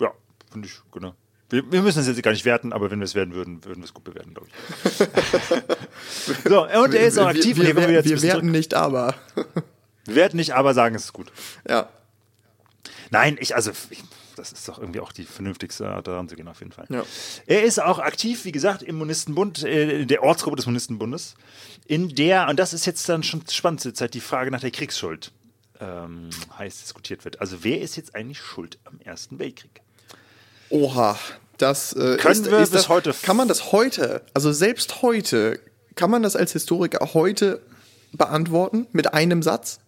ja, finde ich, genau. Wir, wir müssen es jetzt gar nicht werten, aber wenn wir es werden würden, würden wir es gut bewerten, glaube ich. so, und er ist auch aktiv. Wir, und wir, ein wir, bisschen werden nicht, aber. zurück- wir werten nicht, aber sagen, es ist gut. ja. Nein, ich, also, ich, das ist doch irgendwie auch die vernünftigste Art, daran zu gehen, auf jeden Fall. Ja. Er ist auch aktiv, wie gesagt, im Monistenbund, äh, der Ortsgruppe des Monistenbundes, in der, und das ist jetzt dann schon spannend zur Zeit, die Frage nach der Kriegsschuld ähm, heiß diskutiert wird. Also, wer ist jetzt eigentlich schuld am Ersten Weltkrieg? Oha, das äh, Können ist, wir ist bis das, heute- Kann man das heute, also selbst heute, kann man das als Historiker heute beantworten mit einem Satz?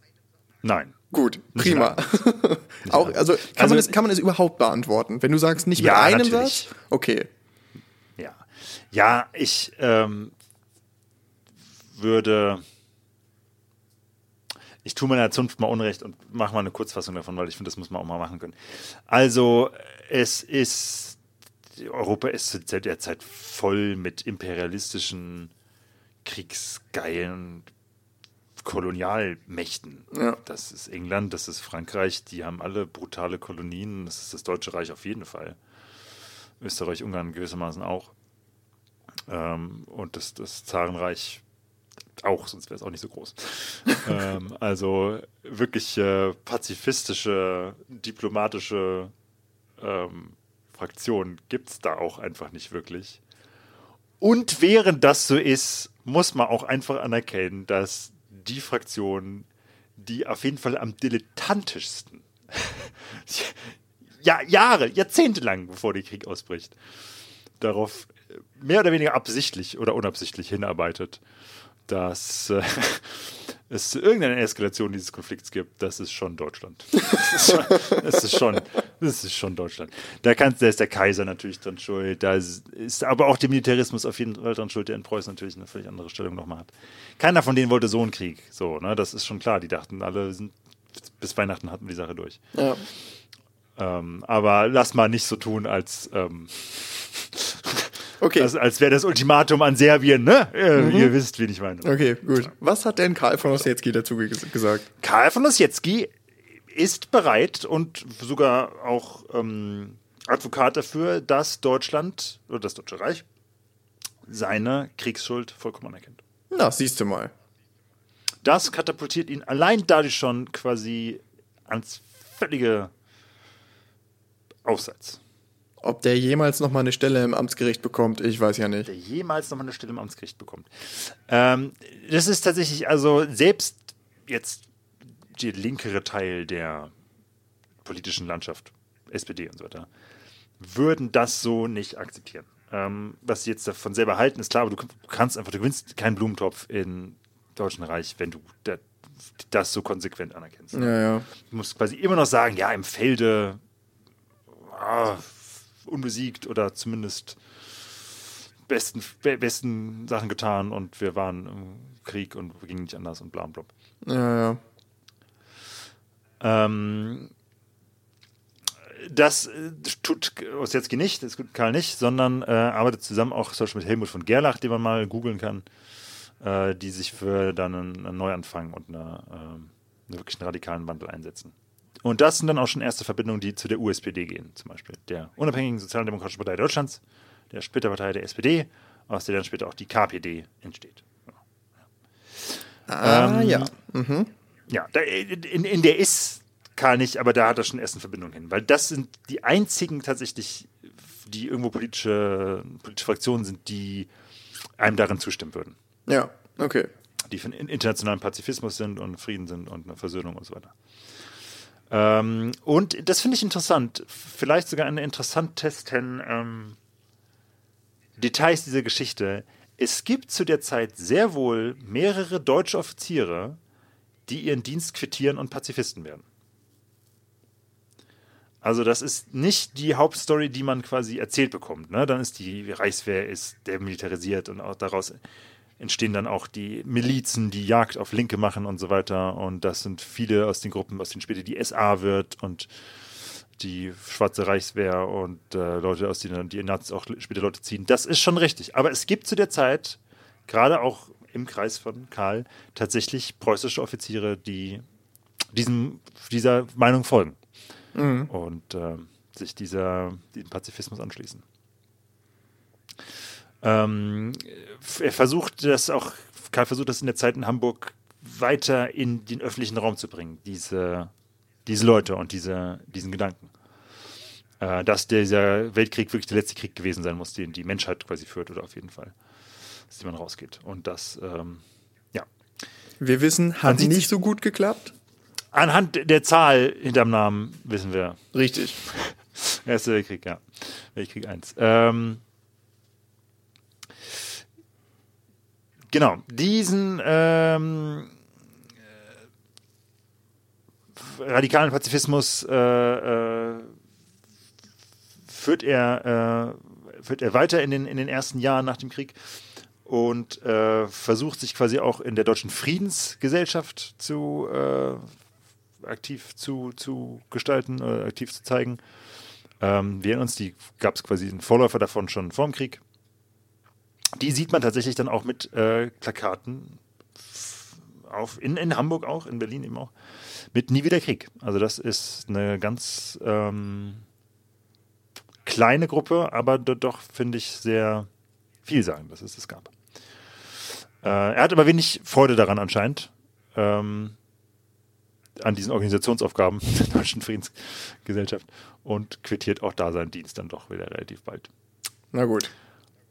Nein. Gut, prima. Auch, also, kann, Also- man das, kann man das überhaupt beantworten? Wenn du sagst, nicht mit Ja, einem natürlich. Satz? Okay. Ja. Ja, ich ähm, würde. Ich tue meiner Zunft mal Unrecht und mache mal eine Kurzfassung davon, weil ich finde, das muss man auch mal machen können. Also, es ist. Europa ist zu der Zeit voll mit imperialistischen, kriegsgeilen Kolonialmächten. Ja. Das ist England, das ist Frankreich, die haben alle brutale Kolonien, das ist das Deutsche Reich auf jeden Fall. Österreich, Ungarn gewissermaßen auch. Ähm, und das, das Zarenreich auch, sonst wäre es auch nicht so groß. ähm, also wirklich äh, pazifistische, diplomatische ähm, Fraktionen gibt es da auch einfach nicht wirklich. Und während das so ist, muss man auch einfach anerkennen, dass die Fraktion, die auf jeden Fall am dilettantischsten, ja, Jahre, Jahrzehnte lang, bevor der Krieg ausbricht, darauf mehr oder weniger absichtlich oder unabsichtlich hinarbeitet, dass äh, es zu irgendeiner Eskalation dieses Konflikts gibt, das ist schon Deutschland. Das ist schon, das ist schon, das ist schon Deutschland. Da, kann, da ist der Kaiser natürlich dran schuld, da ist, ist aber auch der Militarismus auf jeden Fall dran schuld, der in Preußen natürlich eine völlig andere Stellung nochmal hat. Keiner von denen wollte so einen Krieg. So, ne? Das ist schon klar. Die dachten alle, sind, bis Weihnachten hatten wir die Sache durch. Ja. Ähm, aber lass mal nicht so tun, als, ähm, Okay. als, als wäre das Ultimatum an Serbien, ne? Äh, Ihr wisst, wen ich meine. Okay, gut. Was hat denn Karl von Ossietzky dazu ges- gesagt? Karl von Ossietzky ist bereit und sogar auch ähm, Advokat dafür, dass Deutschland oder das Deutsche Reich seine Kriegsschuld vollkommen anerkennt. Na, siehst du mal. Das katapultiert ihn allein dadurch schon quasi ans völlige Aufseits. Ob der jemals noch mal eine Stelle im Amtsgericht bekommt, ich weiß ja nicht. Der jemals noch mal eine Stelle im Amtsgericht bekommt. Ähm, das ist tatsächlich, also selbst jetzt der linkere Teil der politischen Landschaft, SPD und so weiter, würden das so nicht akzeptieren. Ähm, was sie jetzt davon selber halten, ist klar, aber du kannst einfach, du gewinnst keinen Blumentopf im Deutschen Reich, wenn du der, das so konsequent anerkennst. Ja, ja. Du musst quasi immer noch sagen, ja, im Felde ah, unbesiegt oder zumindest besten, besten Sachen getan und wir waren im Krieg und ging nicht anders und bla bla. Ja, ja. Ähm, das äh, tut Ossietzky nicht, das tut Karl nicht, sondern äh, arbeitet zusammen auch zum Beispiel mit Helmut von Gerlach, den man mal googeln kann, äh, die sich für dann einen, einen Neuanfang und eine, äh, einen wirklich einen radikalen Wandel einsetzen. Und das sind dann auch schon erste Verbindungen, die zu der USPD gehen, zum Beispiel der Unabhängigen Sozialdemokratischen Partei Deutschlands, der Splitterpartei der SPD, aus der dann später auch die KPD entsteht. Ah, ähm, ja. Mhm. Ja, da, in, in der ist Karl nicht, aber da hat er schon erst eine Verbindung hin, weil das sind die einzigen tatsächlich, die irgendwo politische, politische Fraktionen sind, die einem darin zustimmen würden. Ja, okay. Die für internationalen Pazifismus sind und Frieden sind und eine Versöhnung und so weiter. Ähm, und das finde ich interessant. Vielleicht sogar eine interessantesten ähm, Details dieser Geschichte. Es gibt zu der Zeit sehr wohl mehrere deutsche Offiziere, die ihren Dienst quittieren und Pazifisten werden. Also das ist nicht die Hauptstory, die man quasi erzählt bekommt. Ne? Dann ist die Reichswehr ist demilitarisiert und auch daraus entstehen dann auch die Milizen, die Jagd auf Linke machen und so weiter. Und das sind viele aus den Gruppen, aus denen später die SA wird und die Schwarze Reichswehr und äh, Leute, aus denen die Nazis auch später Leute ziehen. Das ist schon richtig. Aber es gibt zu der Zeit, gerade auch im Kreis von Karl, tatsächlich preußische Offiziere, die diesem, dieser Meinung folgen mhm. und äh, sich dieser, diesem Pazifismus anschließen. Ähm, er versucht das auch, Karl versucht das in der Zeit in Hamburg weiter in den öffentlichen Raum zu bringen, diese, diese Leute und diese, diesen Gedanken. Äh, dass dieser Weltkrieg wirklich der letzte Krieg gewesen sein muss, den die Menschheit quasi führt, oder auf jeden Fall, dass man rausgeht. Und das, ähm, ja. Wir wissen, hat nicht so gut geklappt. Anhand der Zahl hinterm Namen wissen wir. Richtig. Erster Weltkrieg, ja. Weltkrieg 1. Ähm, genau, diesen ähm, äh, radikalen Pazifismus äh, äh, führt, er, äh, führt er weiter in den, in den ersten Jahren nach dem Krieg und äh, versucht sich quasi auch in der deutschen Friedensgesellschaft zu äh, aktiv zu, zu gestalten, äh, aktiv zu zeigen. Ähm, wir erinnern uns, die gab es quasi einen Vorläufer davon schon vor dem Krieg. Die sieht man tatsächlich dann auch mit äh, Plakaten auf, in, in Hamburg auch, in Berlin eben auch, mit Nie wieder Krieg. Also das ist eine ganz ähm, kleine Gruppe, aber doch, finde ich, sehr vielsagend, dass es das gab. Äh, er hat aber wenig Freude daran anscheinend. Ähm, an diesen Organisationsaufgaben der Deutschen Friedensgesellschaft und quittiert auch da seinen Dienst dann doch wieder relativ bald. Na gut.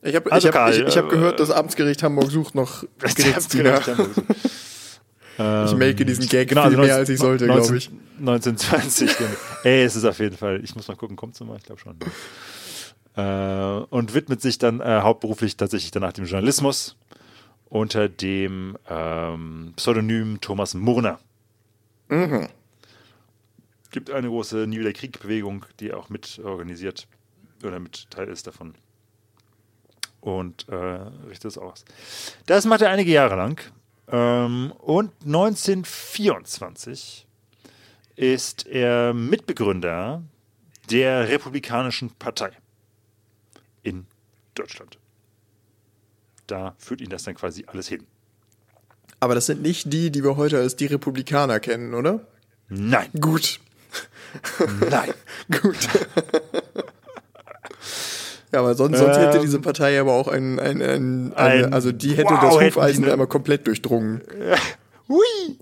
Ich habe also ich hab, ich, ich hab gehört, das Amtsgericht Hamburg sucht noch Gerichtsdiener. ich melke diesen Gag genau, viel also mehr, als ich sollte, glaube ich. 1920. Genau. Ey, es ist auf jeden Fall, ich muss mal gucken, kommt es nochmal? Ich glaube schon. Äh, und widmet sich dann äh, hauptberuflich tatsächlich danach dem Journalismus unter dem ähm, Pseudonym Thomas Murner. Mhm. Gibt eine große Nie wieder Krieg-Bewegung, die auch mit organisiert oder mit Teil ist davon. Und äh, richtet es aus. Das macht er einige Jahre lang. Ähm, und 1924 ist er Mitbegründer der Republikanischen Partei in Deutschland. Da führt ihn das dann quasi alles hin. Aber das sind nicht die, die wir heute als die Republikaner kennen, oder? Nein. Gut. Nein. Gut. ja, aber sonst, sonst hätte ähm, diese Partei aber auch ein, ein, ein, eine, ein also die hätte wow, das Hufeisen einmal komplett durchdrungen. Hui!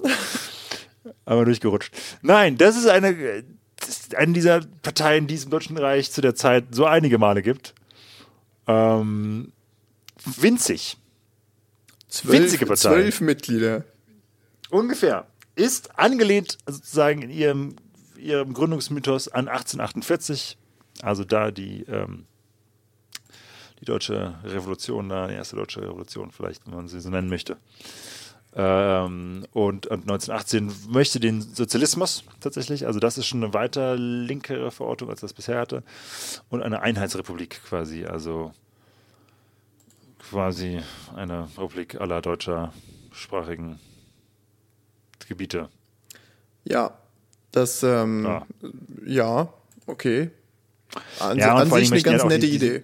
aber durchgerutscht. Nein, das ist eine eine dieser Parteien, die es im Deutschen Reich zu der Zeit so einige Male gibt. Ähm, winzig. Winzige Zwölf, Partei. zwölf Mitglieder. Ungefähr. Ist angelehnt sozusagen in ihrem, ihrem Gründungsmythos an 1848. Also da die, ähm, die deutsche Revolution, da die erste deutsche Revolution vielleicht, wenn man sie so nennen möchte. Ähm, und, und 1918 möchte den Sozialismus tatsächlich, also das ist schon eine weiter linkere Verortung, als das bisher hatte. Und eine Einheitsrepublik quasi, also quasi eine Republik aller deutscher sprachigen Gebiete. Ja, das, ähm, Ja. ja, okay. An, Ja, an sich eine die ganz halt nette diese- Idee.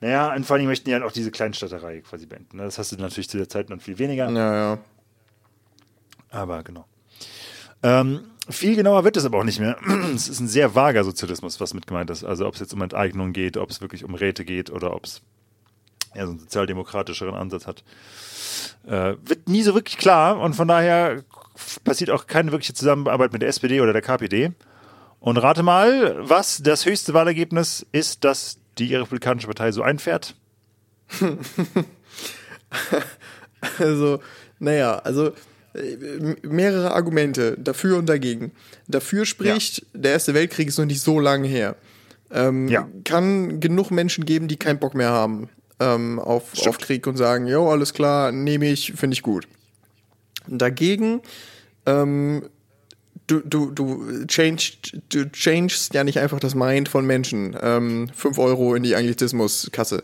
Naja, und vor allem möchten die halt auch diese Kleinstadterei quasi beenden. ne? Das hast du natürlich zu der Zeit noch viel weniger, Ja, ja. aber genau. Ähm, viel genauer wird es aber auch nicht mehr. Es ist ein sehr vager Sozialismus, was mit gemeint ist. Also ob es jetzt um Enteignung geht, ob es wirklich um Räte geht oder ob es eher so einen sozialdemokratischeren Ansatz hat. Äh, wird nie so wirklich klar und von daher passiert auch keine wirkliche Zusammenarbeit mit der SPD oder der KPD. Und rate mal, was das höchste Wahlergebnis ist, das die Republikanische Partei so einfährt. Also, naja, also äh, mehrere Argumente dafür und dagegen. Dafür spricht, der Erste Weltkrieg ist noch nicht so lange her. Ähm, Ja. Kann genug Menschen geben, die keinen Bock mehr haben ähm, auf, Stimmt. auf Krieg und sagen, jo, alles klar, nehme ich, finde ich gut. Dagegen, ähm, du, du, du, changed, du changest ja nicht einfach das Mind von Menschen. Ähm, 5 Euro in die Anglizismuskasse.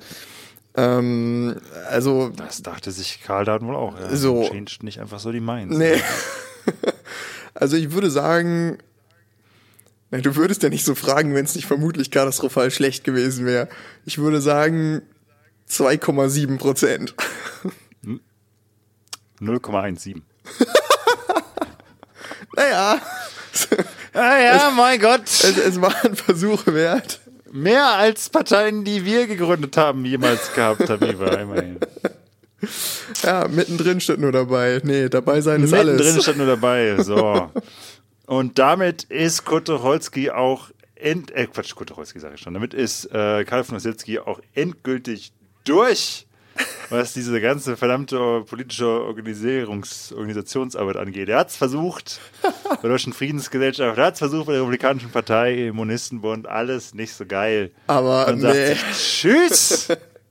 Ähm, also, Das dachte sich Karl da wohl auch. Ja. So. Changed nicht einfach so die Minds. Nee. also ich würde sagen, na, du würdest ja nicht so fragen, wenn es nicht vermutlich katastrophal schlecht gewesen wäre. Ich würde sagen 2,7 Prozent. 0,17. Naja, Ah ja, mein Gott. es, es war ein Versuch wert. Mehr als Parteien, die wir gegründet haben, jemals gehabt haben, immerhin. Ja, mittendrin steht nur dabei. Nee, dabei sein ist Mittendrin alles. stand nur dabei. So. Und damit ist Tucholsky auch end, äh, Quatsch, Tucholsky sage ich schon. Damit ist äh, Karl von Ossietzky auch endgültig durch, was diese ganze verdammte politische Organisierungs Organisationsarbeit angeht. Er hat es versucht bei der Deutschen Friedensgesellschaft, er hat es versucht bei der Republikanischen Partei, im Monistenbund, alles nicht so geil. Aber Und sagt nee, sich, tschüss.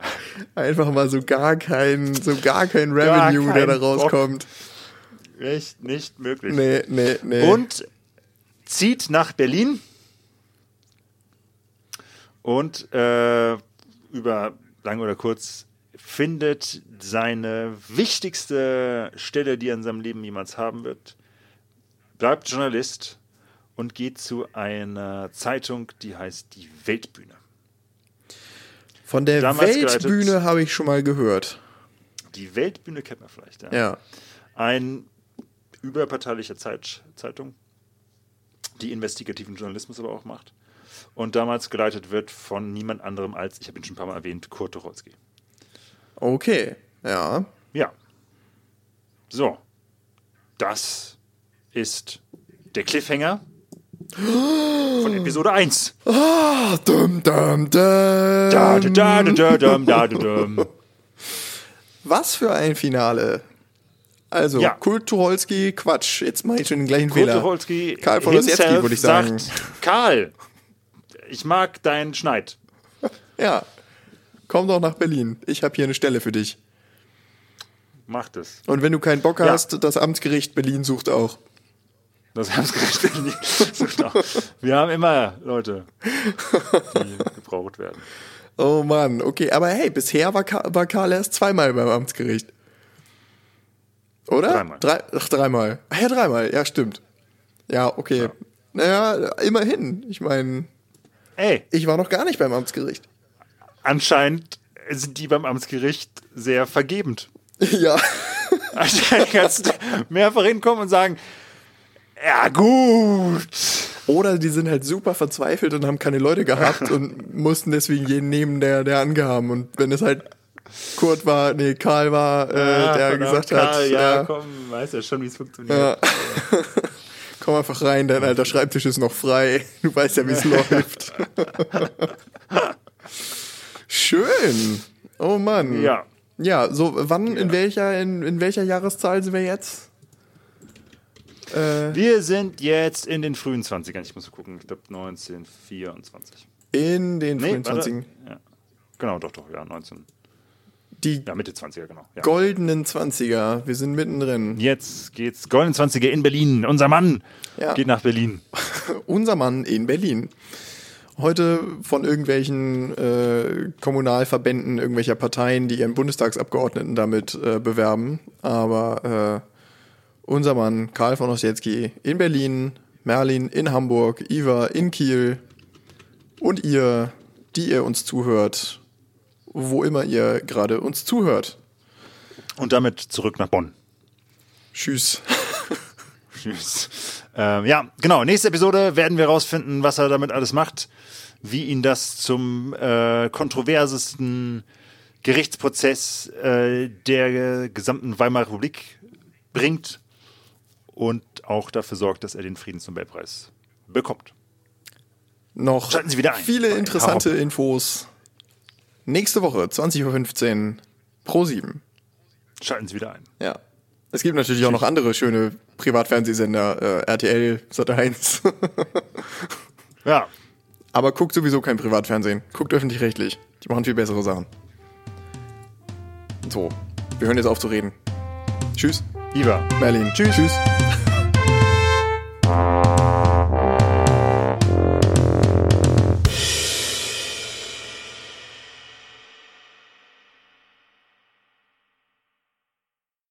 einfach mal so gar kein, so gar kein Revenue, kein der da Bock. rauskommt. Echt nicht möglich. Nee, nee, nee. und zieht nach Berlin und äh, über lang oder kurz findet seine wichtigste Stelle, die er in seinem Leben jemals haben wird, bleibt Journalist und geht zu einer Zeitung, die heißt Die Weltbühne. Von der damals Weltbühne habe ich schon mal gehört. Die Weltbühne kennt man vielleicht, ja. Ja. Ein überparteilicher Zeit, Zeitung, die investigativen Journalismus aber auch macht. Und damals geleitet wird von niemand anderem als, ich habe ihn schon ein paar Mal erwähnt, Kurt Tucholsky. Okay. Ja. Ja. So. Das ist der Cliffhanger von Episode 1. Ah, dum, dum, dum. Da, da, da, da, da, dum, da, da, dum. Was für ein Finale. Also, Ja. Kurt Tucholsky, Quatsch, jetzt mache ich schon den gleichen Kurt Fehler. Tucholsky Karl von Ossietzky, würde ich sagen. sagt, Karl, ich mag deinen Schneid. Ja. Komm doch nach Berlin. Ich habe hier eine Stelle für dich. Mach das. Und wenn du keinen Bock Ja. hast, das Amtsgericht Berlin sucht auch. Das Amtsgericht Berlin. Genau. Wir haben immer Leute, die gebraucht werden. Oh Mann, okay. Aber hey, bisher war, Ka war Karl erst zweimal beim Amtsgericht. Oder? Dreimal. Drei, ach, dreimal. Ach ja, dreimal. Ja, stimmt. Ja, okay. Naja, immerhin. Ich meine, ich war noch gar nicht beim Amtsgericht. Anscheinend sind die beim Amtsgericht sehr vergebend. ja. Anscheinend kannst du mehrfach hinkommen und sagen, ja gut. Oder die sind halt super verzweifelt und haben keine Leute gehabt und mussten deswegen jeden nehmen, der, der angehaben. Und wenn es halt Kurt war, nee, Karl war, äh, Ja, der gesagt Karl, hat, ja, ja, komm, weiß ja schon, wie es funktioniert. ja. komm Komm einfach rein, dein alter Schreibtisch ist noch frei. Du weißt ja, wie es läuft. Schön. Oh Mann. Ja. Ja, so wann, in welcher, in, in welcher Jahreszahl sind wir jetzt? Wir sind jetzt in den frühen 20ern. Ich muss gucken, ich glaube 1924. In den Nee, frühen warte. 20 Ja. Genau, doch, doch, ja, 19. Die Ja, Mitte 20er, genau. Ja. goldenen 20er. Wir sind mittendrin. Jetzt geht's Golden 20er in Berlin. Unser Mann Ja. geht nach Berlin. Unser Mann in Berlin. Heute von irgendwelchen äh, Kommunalverbänden, irgendwelcher Parteien, die ihren Bundestagsabgeordneten damit äh, bewerben. Aber äh, unser Mann Karl von Ossietzky in Berlin, Merlin in Hamburg, Iva in Kiel und ihr, die ihr uns zuhört, wo immer ihr gerade uns zuhört. Und damit zurück nach Bonn. Tschüss. Tschüss. Ähm, ja, genau. Nächste Episode werden wir rausfinden, was er damit alles macht, wie ihn das zum äh, kontroversesten Gerichtsprozess äh, der gesamten Weimarer Republik bringt und auch dafür sorgt, dass er den Friedensnobelpreis bekommt. Noch Schalten Sie wieder ein. viele interessante. Infos. Nächste Woche, 20.15 Uhr, pro 7. Schalten Sie wieder ein. Ja. Es gibt natürlich auch noch andere schöne Privatfernsehsender, äh, RTL, Sat1. ja. Aber guckt sowieso kein Privatfernsehen. Guckt öffentlich-rechtlich. Die machen viel bessere Sachen. So, wir hören jetzt auf zu reden. Tschüss. Iva. Berlin. Tschüss. Tschüss.